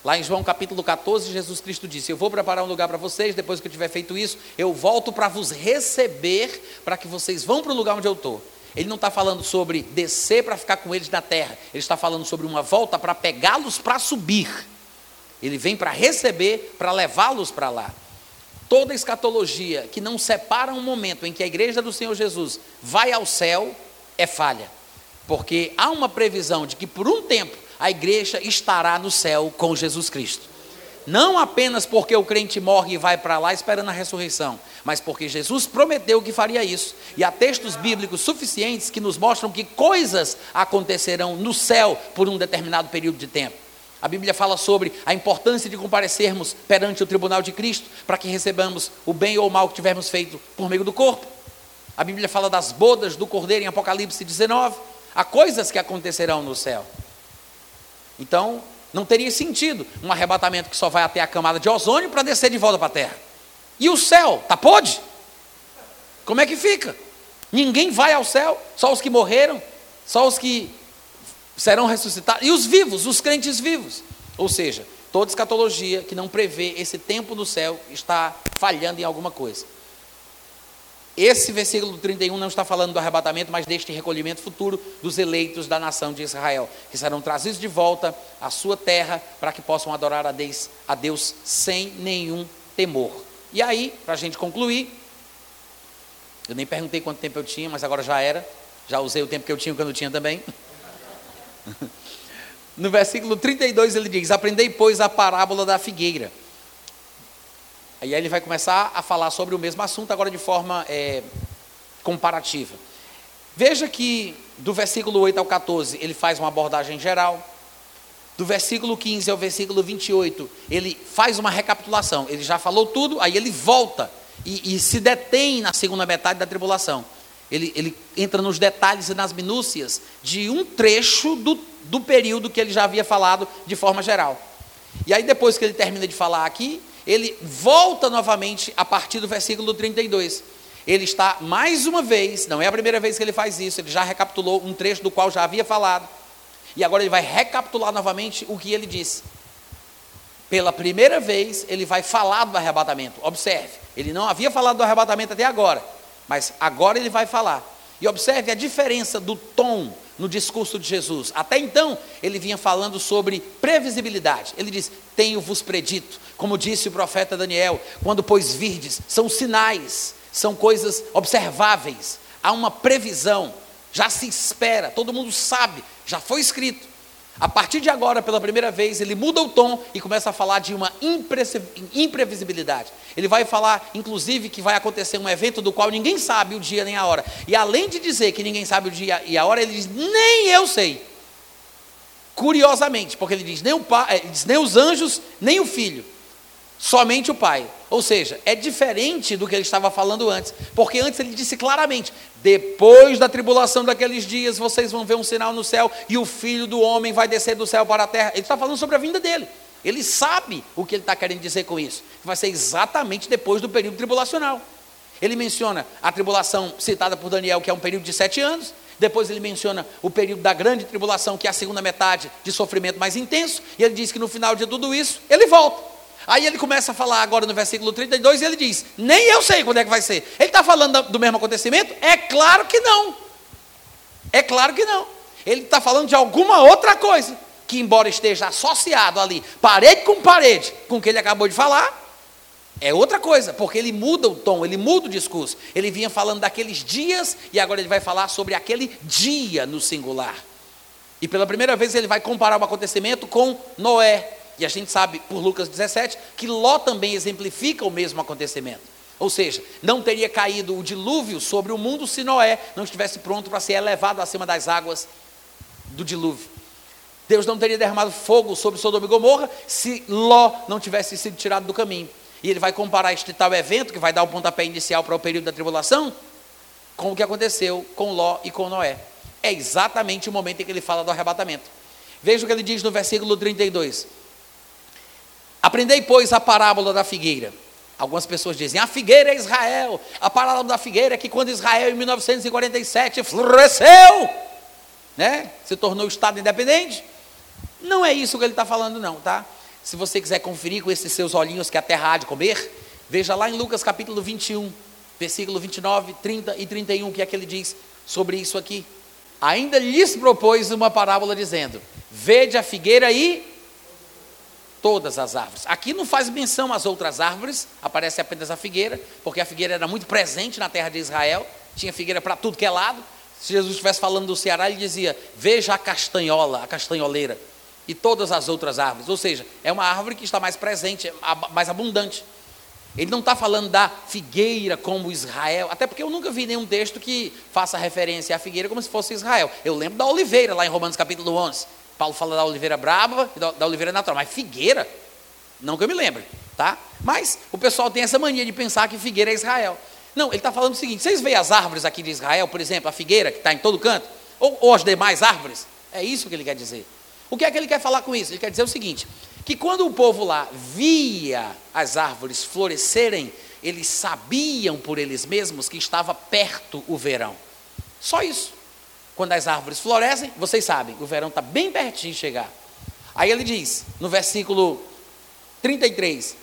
A: Lá em João capítulo 14, Jesus Cristo disse: Eu vou preparar um lugar para vocês, depois que eu tiver feito isso, eu volto para vos receber, para que vocês vão para o lugar onde eu estou. Ele não está falando sobre descer para ficar com eles na terra, ele está falando sobre uma volta para pegá-los para subir. Ele vem para receber, para levá-los para lá. Toda escatologia que não separa um momento em que a igreja do Senhor Jesus vai ao céu é falha. Porque há uma previsão de que por um tempo a igreja estará no céu com Jesus Cristo. Não apenas porque o crente morre e vai para lá esperando a ressurreição, mas porque Jesus prometeu que faria isso. E há textos bíblicos suficientes que nos mostram que coisas acontecerão no céu por um determinado período de tempo. A Bíblia fala sobre a importância de comparecermos perante o tribunal de Cristo para que recebamos o bem ou o mal que tivermos feito por meio do corpo. A Bíblia fala das bodas do cordeiro em Apocalipse 19. Há coisas que acontecerão no céu. Então, não teria sentido um arrebatamento que só vai até a camada de ozônio para descer de volta para a Terra. E o céu, tá pode? Como é que fica? Ninguém vai ao céu, só os que morreram, só os que serão ressuscitados, e os vivos, os crentes vivos. Ou seja, toda escatologia que não prevê esse tempo do céu está falhando em alguma coisa. Esse versículo 31 não está falando do arrebatamento, mas deste recolhimento futuro dos eleitos da nação de Israel, que serão trazidos de volta à sua terra para que possam adorar a Deus, a Deus sem nenhum temor. E aí, para a gente concluir, eu nem perguntei quanto tempo eu tinha, mas agora já era, já usei o tempo que eu tinha, que eu não tinha também. *laughs* No versículo 32 ele diz: Aprendei, pois, a parábola da figueira. Aí ele vai começar a falar sobre o mesmo assunto, agora de forma é, comparativa. Veja que do versículo 8 ao 14 ele faz uma abordagem geral. Do versículo 15 ao versículo 28, ele faz uma recapitulação. Ele já falou tudo, aí ele volta e, e se detém na segunda metade da tribulação. Ele, ele, entra nos detalhes e nas minúcias de um trecho do, do período que ele já havia falado de forma geral. E aí, depois que ele termina de falar aqui, ele volta novamente a partir do versículo 32. Ele está mais uma vez, não é a primeira vez que ele faz isso, ele já recapitulou um trecho do qual já havia falado. E agora ele vai recapitular novamente o que ele disse. Pela primeira vez, ele vai falar do arrebatamento. Observe, ele não havia falado do arrebatamento até agora, mas agora ele vai falar. E observe a diferença do tom no discurso de Jesus. Até então, ele vinha falando sobre previsibilidade. Ele diz: Tenho-vos predito, como disse o profeta Daniel, quando pois virdes, são sinais, são coisas observáveis, há uma previsão, já se espera, todo mundo sabe, já foi escrito. A partir de agora, pela primeira vez, ele muda o tom e começa a falar de uma imprevisibilidade. Ele vai falar, inclusive, que vai acontecer um evento do qual ninguém sabe o dia nem a hora. E além de dizer que ninguém sabe o dia e a hora, ele diz: nem eu sei. Curiosamente, porque ele diz: nem, o pai, ele diz, nem os anjos, nem o filho, somente o pai. Ou seja, é diferente do que ele estava falando antes, porque antes ele disse claramente: depois da tribulação daqueles dias, vocês vão ver um sinal no céu e o filho do homem vai descer do céu para a terra. Ele está falando sobre a vinda dele. Ele sabe o que ele está querendo dizer com isso. Vai ser exatamente depois do período tribulacional. Ele menciona a tribulação citada por Daniel, que é um período de sete anos. Depois ele menciona o período da grande tribulação, que é a segunda metade de sofrimento mais intenso. E ele diz que no final de tudo isso, ele volta. Aí ele começa a falar agora no versículo 32 e ele diz: Nem eu sei quando é que vai ser. Ele está falando do mesmo acontecimento? É claro que não. É claro que não. Ele está falando de alguma outra coisa, que embora esteja associado ali, parede com parede, com o que ele acabou de falar, é outra coisa, porque ele muda o tom, ele muda o discurso. Ele vinha falando daqueles dias e agora ele vai falar sobre aquele dia no singular. E pela primeira vez ele vai comparar o acontecimento com Noé, e a gente sabe por Lucas 17 que Ló também exemplifica o mesmo acontecimento. Ou seja, não teria caído o dilúvio sobre o mundo se Noé não estivesse pronto para ser elevado acima das águas do dilúvio. Deus não teria derramado fogo sobre Sodoma e Gomorra se Ló não tivesse sido tirado do caminho. E ele vai comparar este tal evento, que vai dar o pontapé inicial para o período da tribulação, com o que aconteceu com Ló e com Noé. É exatamente o momento em que ele fala do arrebatamento. Veja o que ele diz no versículo 32. Aprendei, pois, a parábola da figueira. Algumas pessoas dizem, a figueira é Israel. A parábola da figueira é que quando Israel, em 1947, floresceu, né? se tornou Estado independente. Não é isso que ele está falando, não, tá? Se você quiser conferir com esses seus olhinhos que a terra há de comer, veja lá em Lucas capítulo 21, versículo 29, 30 e 31, o que é que ele diz sobre isso aqui. Ainda lhes propôs uma parábola dizendo: Vede a figueira e todas as árvores. Aqui não faz menção às outras árvores, aparece apenas a figueira, porque a figueira era muito presente na terra de Israel, tinha figueira para tudo que é lado. Se Jesus estivesse falando do Ceará, ele dizia: Veja a castanhola, a castanholeira, e todas as outras árvores. Ou seja, é uma árvore que está mais presente, mais abundante. Ele não está falando da figueira como Israel, até porque eu nunca vi nenhum texto que faça referência à figueira como se fosse Israel. Eu lembro da oliveira, lá em Romanos capítulo 11. Paulo fala da oliveira brava e da, da oliveira natural, mas figueira, não que eu me lembre, tá? Mas o pessoal tem essa mania de pensar que figueira é Israel. Não, ele está falando o seguinte: vocês veem as árvores aqui de Israel, por exemplo, a figueira que está em todo canto, ou, ou as demais árvores? É isso que ele quer dizer. O que é que ele quer falar com isso? Ele quer dizer o seguinte: que quando o povo lá via as árvores florescerem, eles sabiam por eles mesmos que estava perto o verão. Só isso. Quando as árvores florescem, vocês sabem, o verão está bem pertinho de chegar. Aí ele diz, no versículo 33,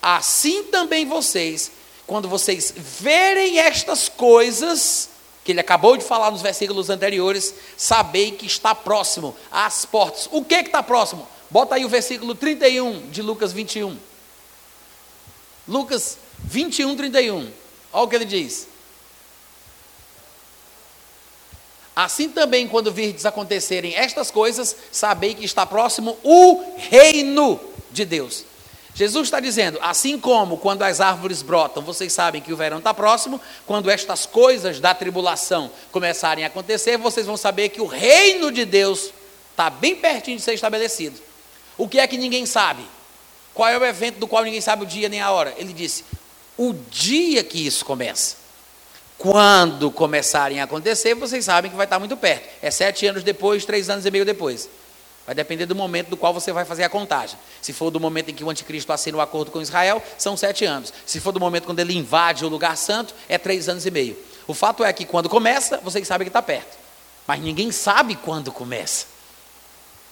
A: assim também vocês, quando vocês verem estas coisas, que ele acabou de falar nos versículos anteriores, sabei que está próximo às portas. O que está próximo? Bota aí o versículo 31 de Lucas 21. Lucas 21, 31. Olha o que ele diz. Assim também, quando virdes acontecerem estas coisas, sabei que está próximo o reino de Deus. Jesus está dizendo, assim como quando as árvores brotam, vocês sabem que o verão está próximo, quando estas coisas da tribulação começarem a acontecer, vocês vão saber que o reino de Deus está bem pertinho de ser estabelecido. O que é que ninguém sabe? Qual é o evento do qual ninguém sabe o dia nem a hora? Ele disse, o dia que isso começa. Quando começarem a acontecer, vocês sabem que vai estar muito perto. É sete anos depois, três anos e meio depois. Vai depender do momento do qual você vai fazer a contagem. Se for do momento em que o anticristo assina o um acordo com Israel, são sete anos. Se for do momento quando ele invade o lugar santo, é três anos e meio. O fato é que quando começa, vocês sabem que está perto. Mas ninguém sabe quando começa.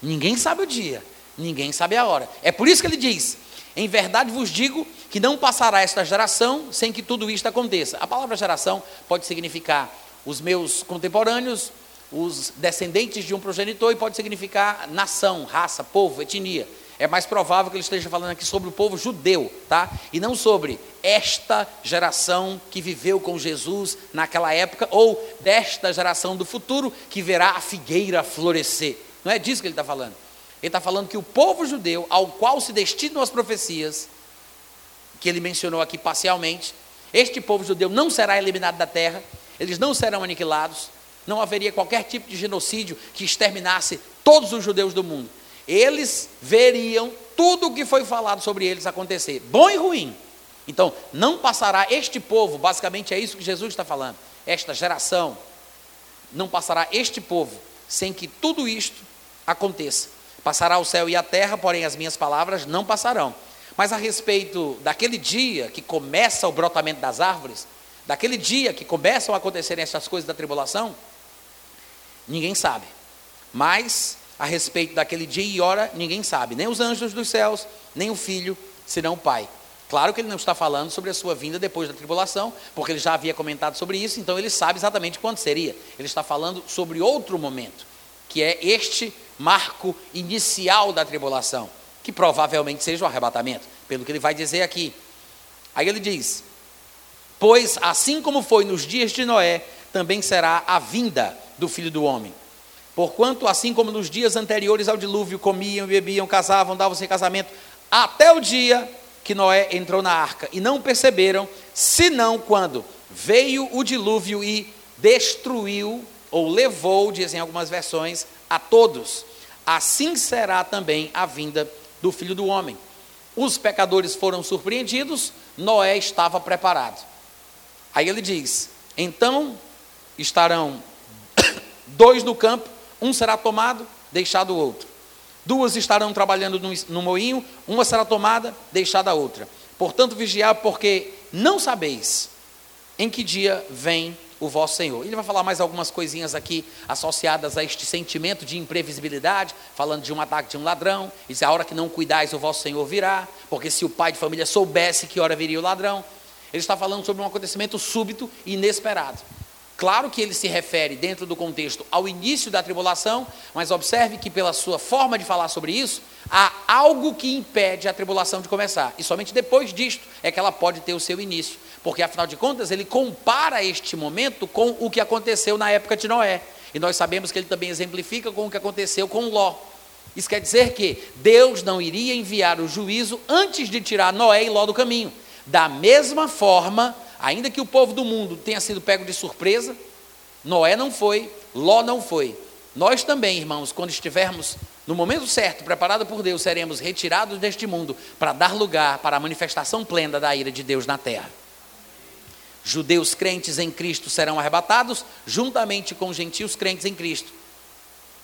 A: Ninguém sabe o dia. Ninguém sabe a hora. É por isso que ele diz: Em verdade vos digo que não passará esta geração sem que tudo isto aconteça. A palavra geração pode significar os meus contemporâneos, os descendentes de um progenitor, e pode significar nação, raça, povo, etnia. É mais provável que ele esteja falando aqui sobre o povo judeu, tá? E não sobre esta geração que viveu com Jesus naquela época, ou desta geração do futuro que verá a figueira florescer. Não é disso que ele está falando. Ele está falando que o povo judeu, ao qual se destinam as profecias, que ele mencionou aqui parcialmente, este povo judeu não será eliminado da terra, eles não serão aniquilados, não haveria qualquer tipo de genocídio que exterminasse todos os judeus do mundo eles veriam tudo o que foi falado sobre eles acontecer, bom e ruim. Então, não passará este povo, basicamente é isso que Jesus está falando, esta geração, não passará este povo sem que tudo isto aconteça. Passará o céu e a terra, porém as minhas palavras não passarão. Mas a respeito daquele dia que começa o brotamento das árvores, daquele dia que começam a acontecer essas coisas da tribulação, ninguém sabe. Mas a respeito daquele dia e hora, ninguém sabe, nem os anjos dos céus, nem o filho, senão o Pai. Claro que ele não está falando sobre a sua vinda depois da tribulação, porque ele já havia comentado sobre isso, então ele sabe exatamente quando seria. Ele está falando sobre outro momento, que é este marco inicial da tribulação, que provavelmente seja o arrebatamento, pelo que ele vai dizer aqui. Aí ele diz: Pois assim como foi nos dias de Noé, também será a vinda do filho do homem. Porquanto, assim como nos dias anteriores ao dilúvio, comiam, bebiam, casavam, davam-se casamento, até o dia que Noé entrou na arca, e não perceberam, senão quando veio o dilúvio e destruiu, ou levou, dizem algumas versões, a todos. Assim será também a vinda do filho do homem. Os pecadores foram surpreendidos, Noé estava preparado. Aí ele diz: então estarão *coughs* dois no campo, um será tomado, deixado o outro. Duas estarão trabalhando no, moinho, uma será tomada, deixada a outra. Portanto, vigiai, porque não sabeis em que dia vem o vosso Senhor. Ele vai falar mais algumas coisinhas aqui associadas a este sentimento de imprevisibilidade, falando de um ataque de um ladrão, e se a hora que não cuidais o vosso Senhor virá, porque se o pai de família soubesse que hora viria o ladrão, ele está falando sobre um acontecimento súbito e inesperado. Claro que ele se refere, dentro do contexto, ao início da tribulação, mas observe que, pela sua forma de falar sobre isso, há algo que impede a tribulação de começar. E somente depois disto é que ela pode ter o seu início. Porque, afinal de contas, ele compara este momento com o que aconteceu na época de Noé. E nós sabemos que ele também exemplifica com o que aconteceu com Ló. Isso quer dizer que Deus não iria enviar o juízo antes de tirar Noé e Ló do caminho. Da mesma forma, Ainda que o povo do mundo tenha sido pego de surpresa, Noé não foi, Ló não foi. Nós também, irmãos, quando estivermos no momento certo, preparado por Deus, seremos retirados deste mundo para dar lugar para a manifestação plena da ira de Deus na terra. Judeus crentes em Cristo serão arrebatados, juntamente com gentios crentes em Cristo,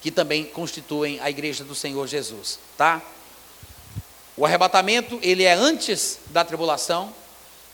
A: que também constituem a igreja do Senhor Jesus, tá? O arrebatamento, ele é antes da tribulação,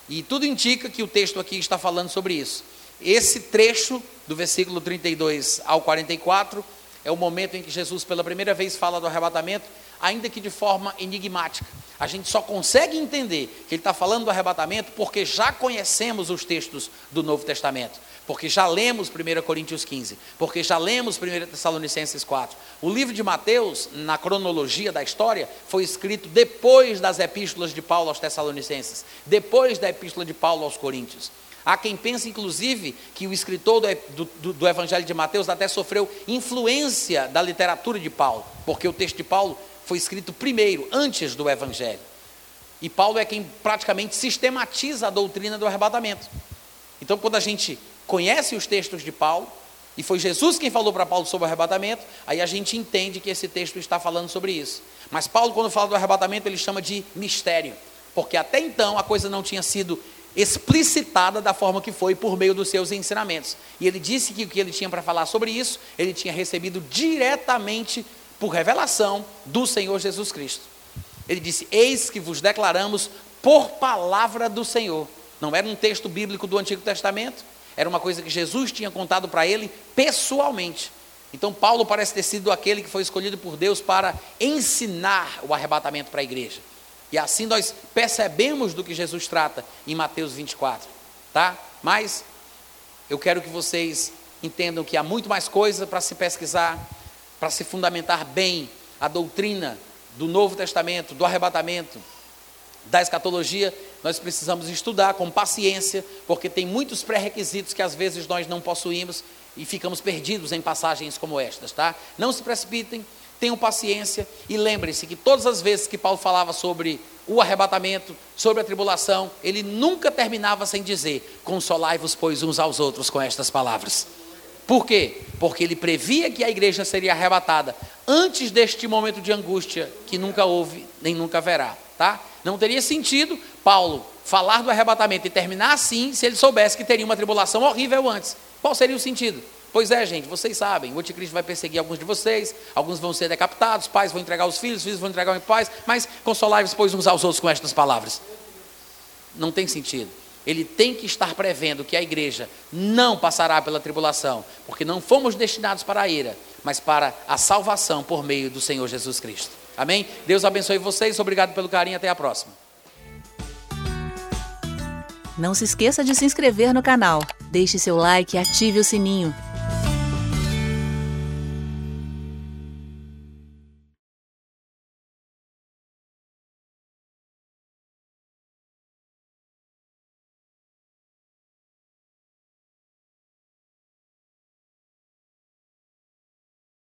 A: e tudo indica que o texto aqui está falando sobre isso. Esse trecho, do versículo 32 ao 44, é o momento em que Jesus, pela primeira vez, fala do arrebatamento, ainda que de forma enigmática. A gente só consegue entender que ele está falando do arrebatamento porque já conhecemos os textos do Novo Testamento porque já lemos 1 Coríntios 15, porque já lemos 1 Tessalonicenses 4. O livro de Mateus, na cronologia da história, foi escrito depois das epístolas de Paulo aos Tessalonicenses, depois da epístola de Paulo aos Coríntios. Há quem pense, inclusive, que o escritor do, do, do Evangelho de Mateus até sofreu influência da literatura de Paulo, porque o texto de Paulo foi escrito primeiro, antes do Evangelho. E Paulo é quem praticamente sistematiza a doutrina do arrebatamento. Então, quando a gente conhece os textos de Paulo, e foi Jesus quem falou para Paulo sobre o arrebatamento, aí a gente entende que esse texto está falando sobre isso. Mas Paulo, quando fala do arrebatamento, ele chama de mistério, porque até então a coisa não tinha sido explicitada da forma que foi por meio dos seus ensinamentos. E ele disse que o que ele tinha para falar sobre isso, ele tinha recebido diretamente por revelação do Senhor Jesus Cristo. Ele disse: Eis que vos declaramos por palavra do Senhor. Não era um texto bíblico do Antigo Testamento, era uma coisa que Jesus tinha contado para ele pessoalmente. Então, Paulo parece ter sido aquele que foi escolhido por Deus para ensinar o arrebatamento para a igreja. E assim nós percebemos do que Jesus trata em Mateus 24, tá? Mas eu quero que vocês entendam que há muito mais coisa para se pesquisar, para se fundamentar bem a doutrina do Novo Testamento, do arrebatamento, da escatologia, nós precisamos estudar com paciência, porque tem muitos pré-requisitos que às vezes nós não possuímos e ficamos perdidos em passagens como estas, tá? Não se precipitem, tenham paciência e lembrem-se que todas as vezes que Paulo falava sobre o arrebatamento, sobre a tribulação, ele nunca terminava sem dizer: Consolai-vos, pois, uns aos outros com estas palavras. Por quê? Porque ele previa que a igreja seria arrebatada antes deste momento de angústia que nunca houve nem nunca haverá, tá? Não teria sentido Paulo falar do arrebatamento e terminar assim se ele soubesse que teria uma tribulação horrível antes. Qual seria o sentido? Pois é, gente, vocês sabem, o anticristo vai perseguir alguns de vocês, alguns vão ser decapitados, pais vão entregar os filhos, filhos vão entregar os pais, mas consolai-vos, pois, uns aos outros com estas palavras. Não tem sentido. Ele tem que estar prevendo que a igreja não passará pela tribulação, porque não fomos destinados para a ira, mas para a salvação por meio do Senhor Jesus Cristo. Amém? Deus abençoe vocês, obrigado pelo carinho, até a próxima.
B: Não se esqueça de se inscrever no canal, deixe seu like e ative o sininho.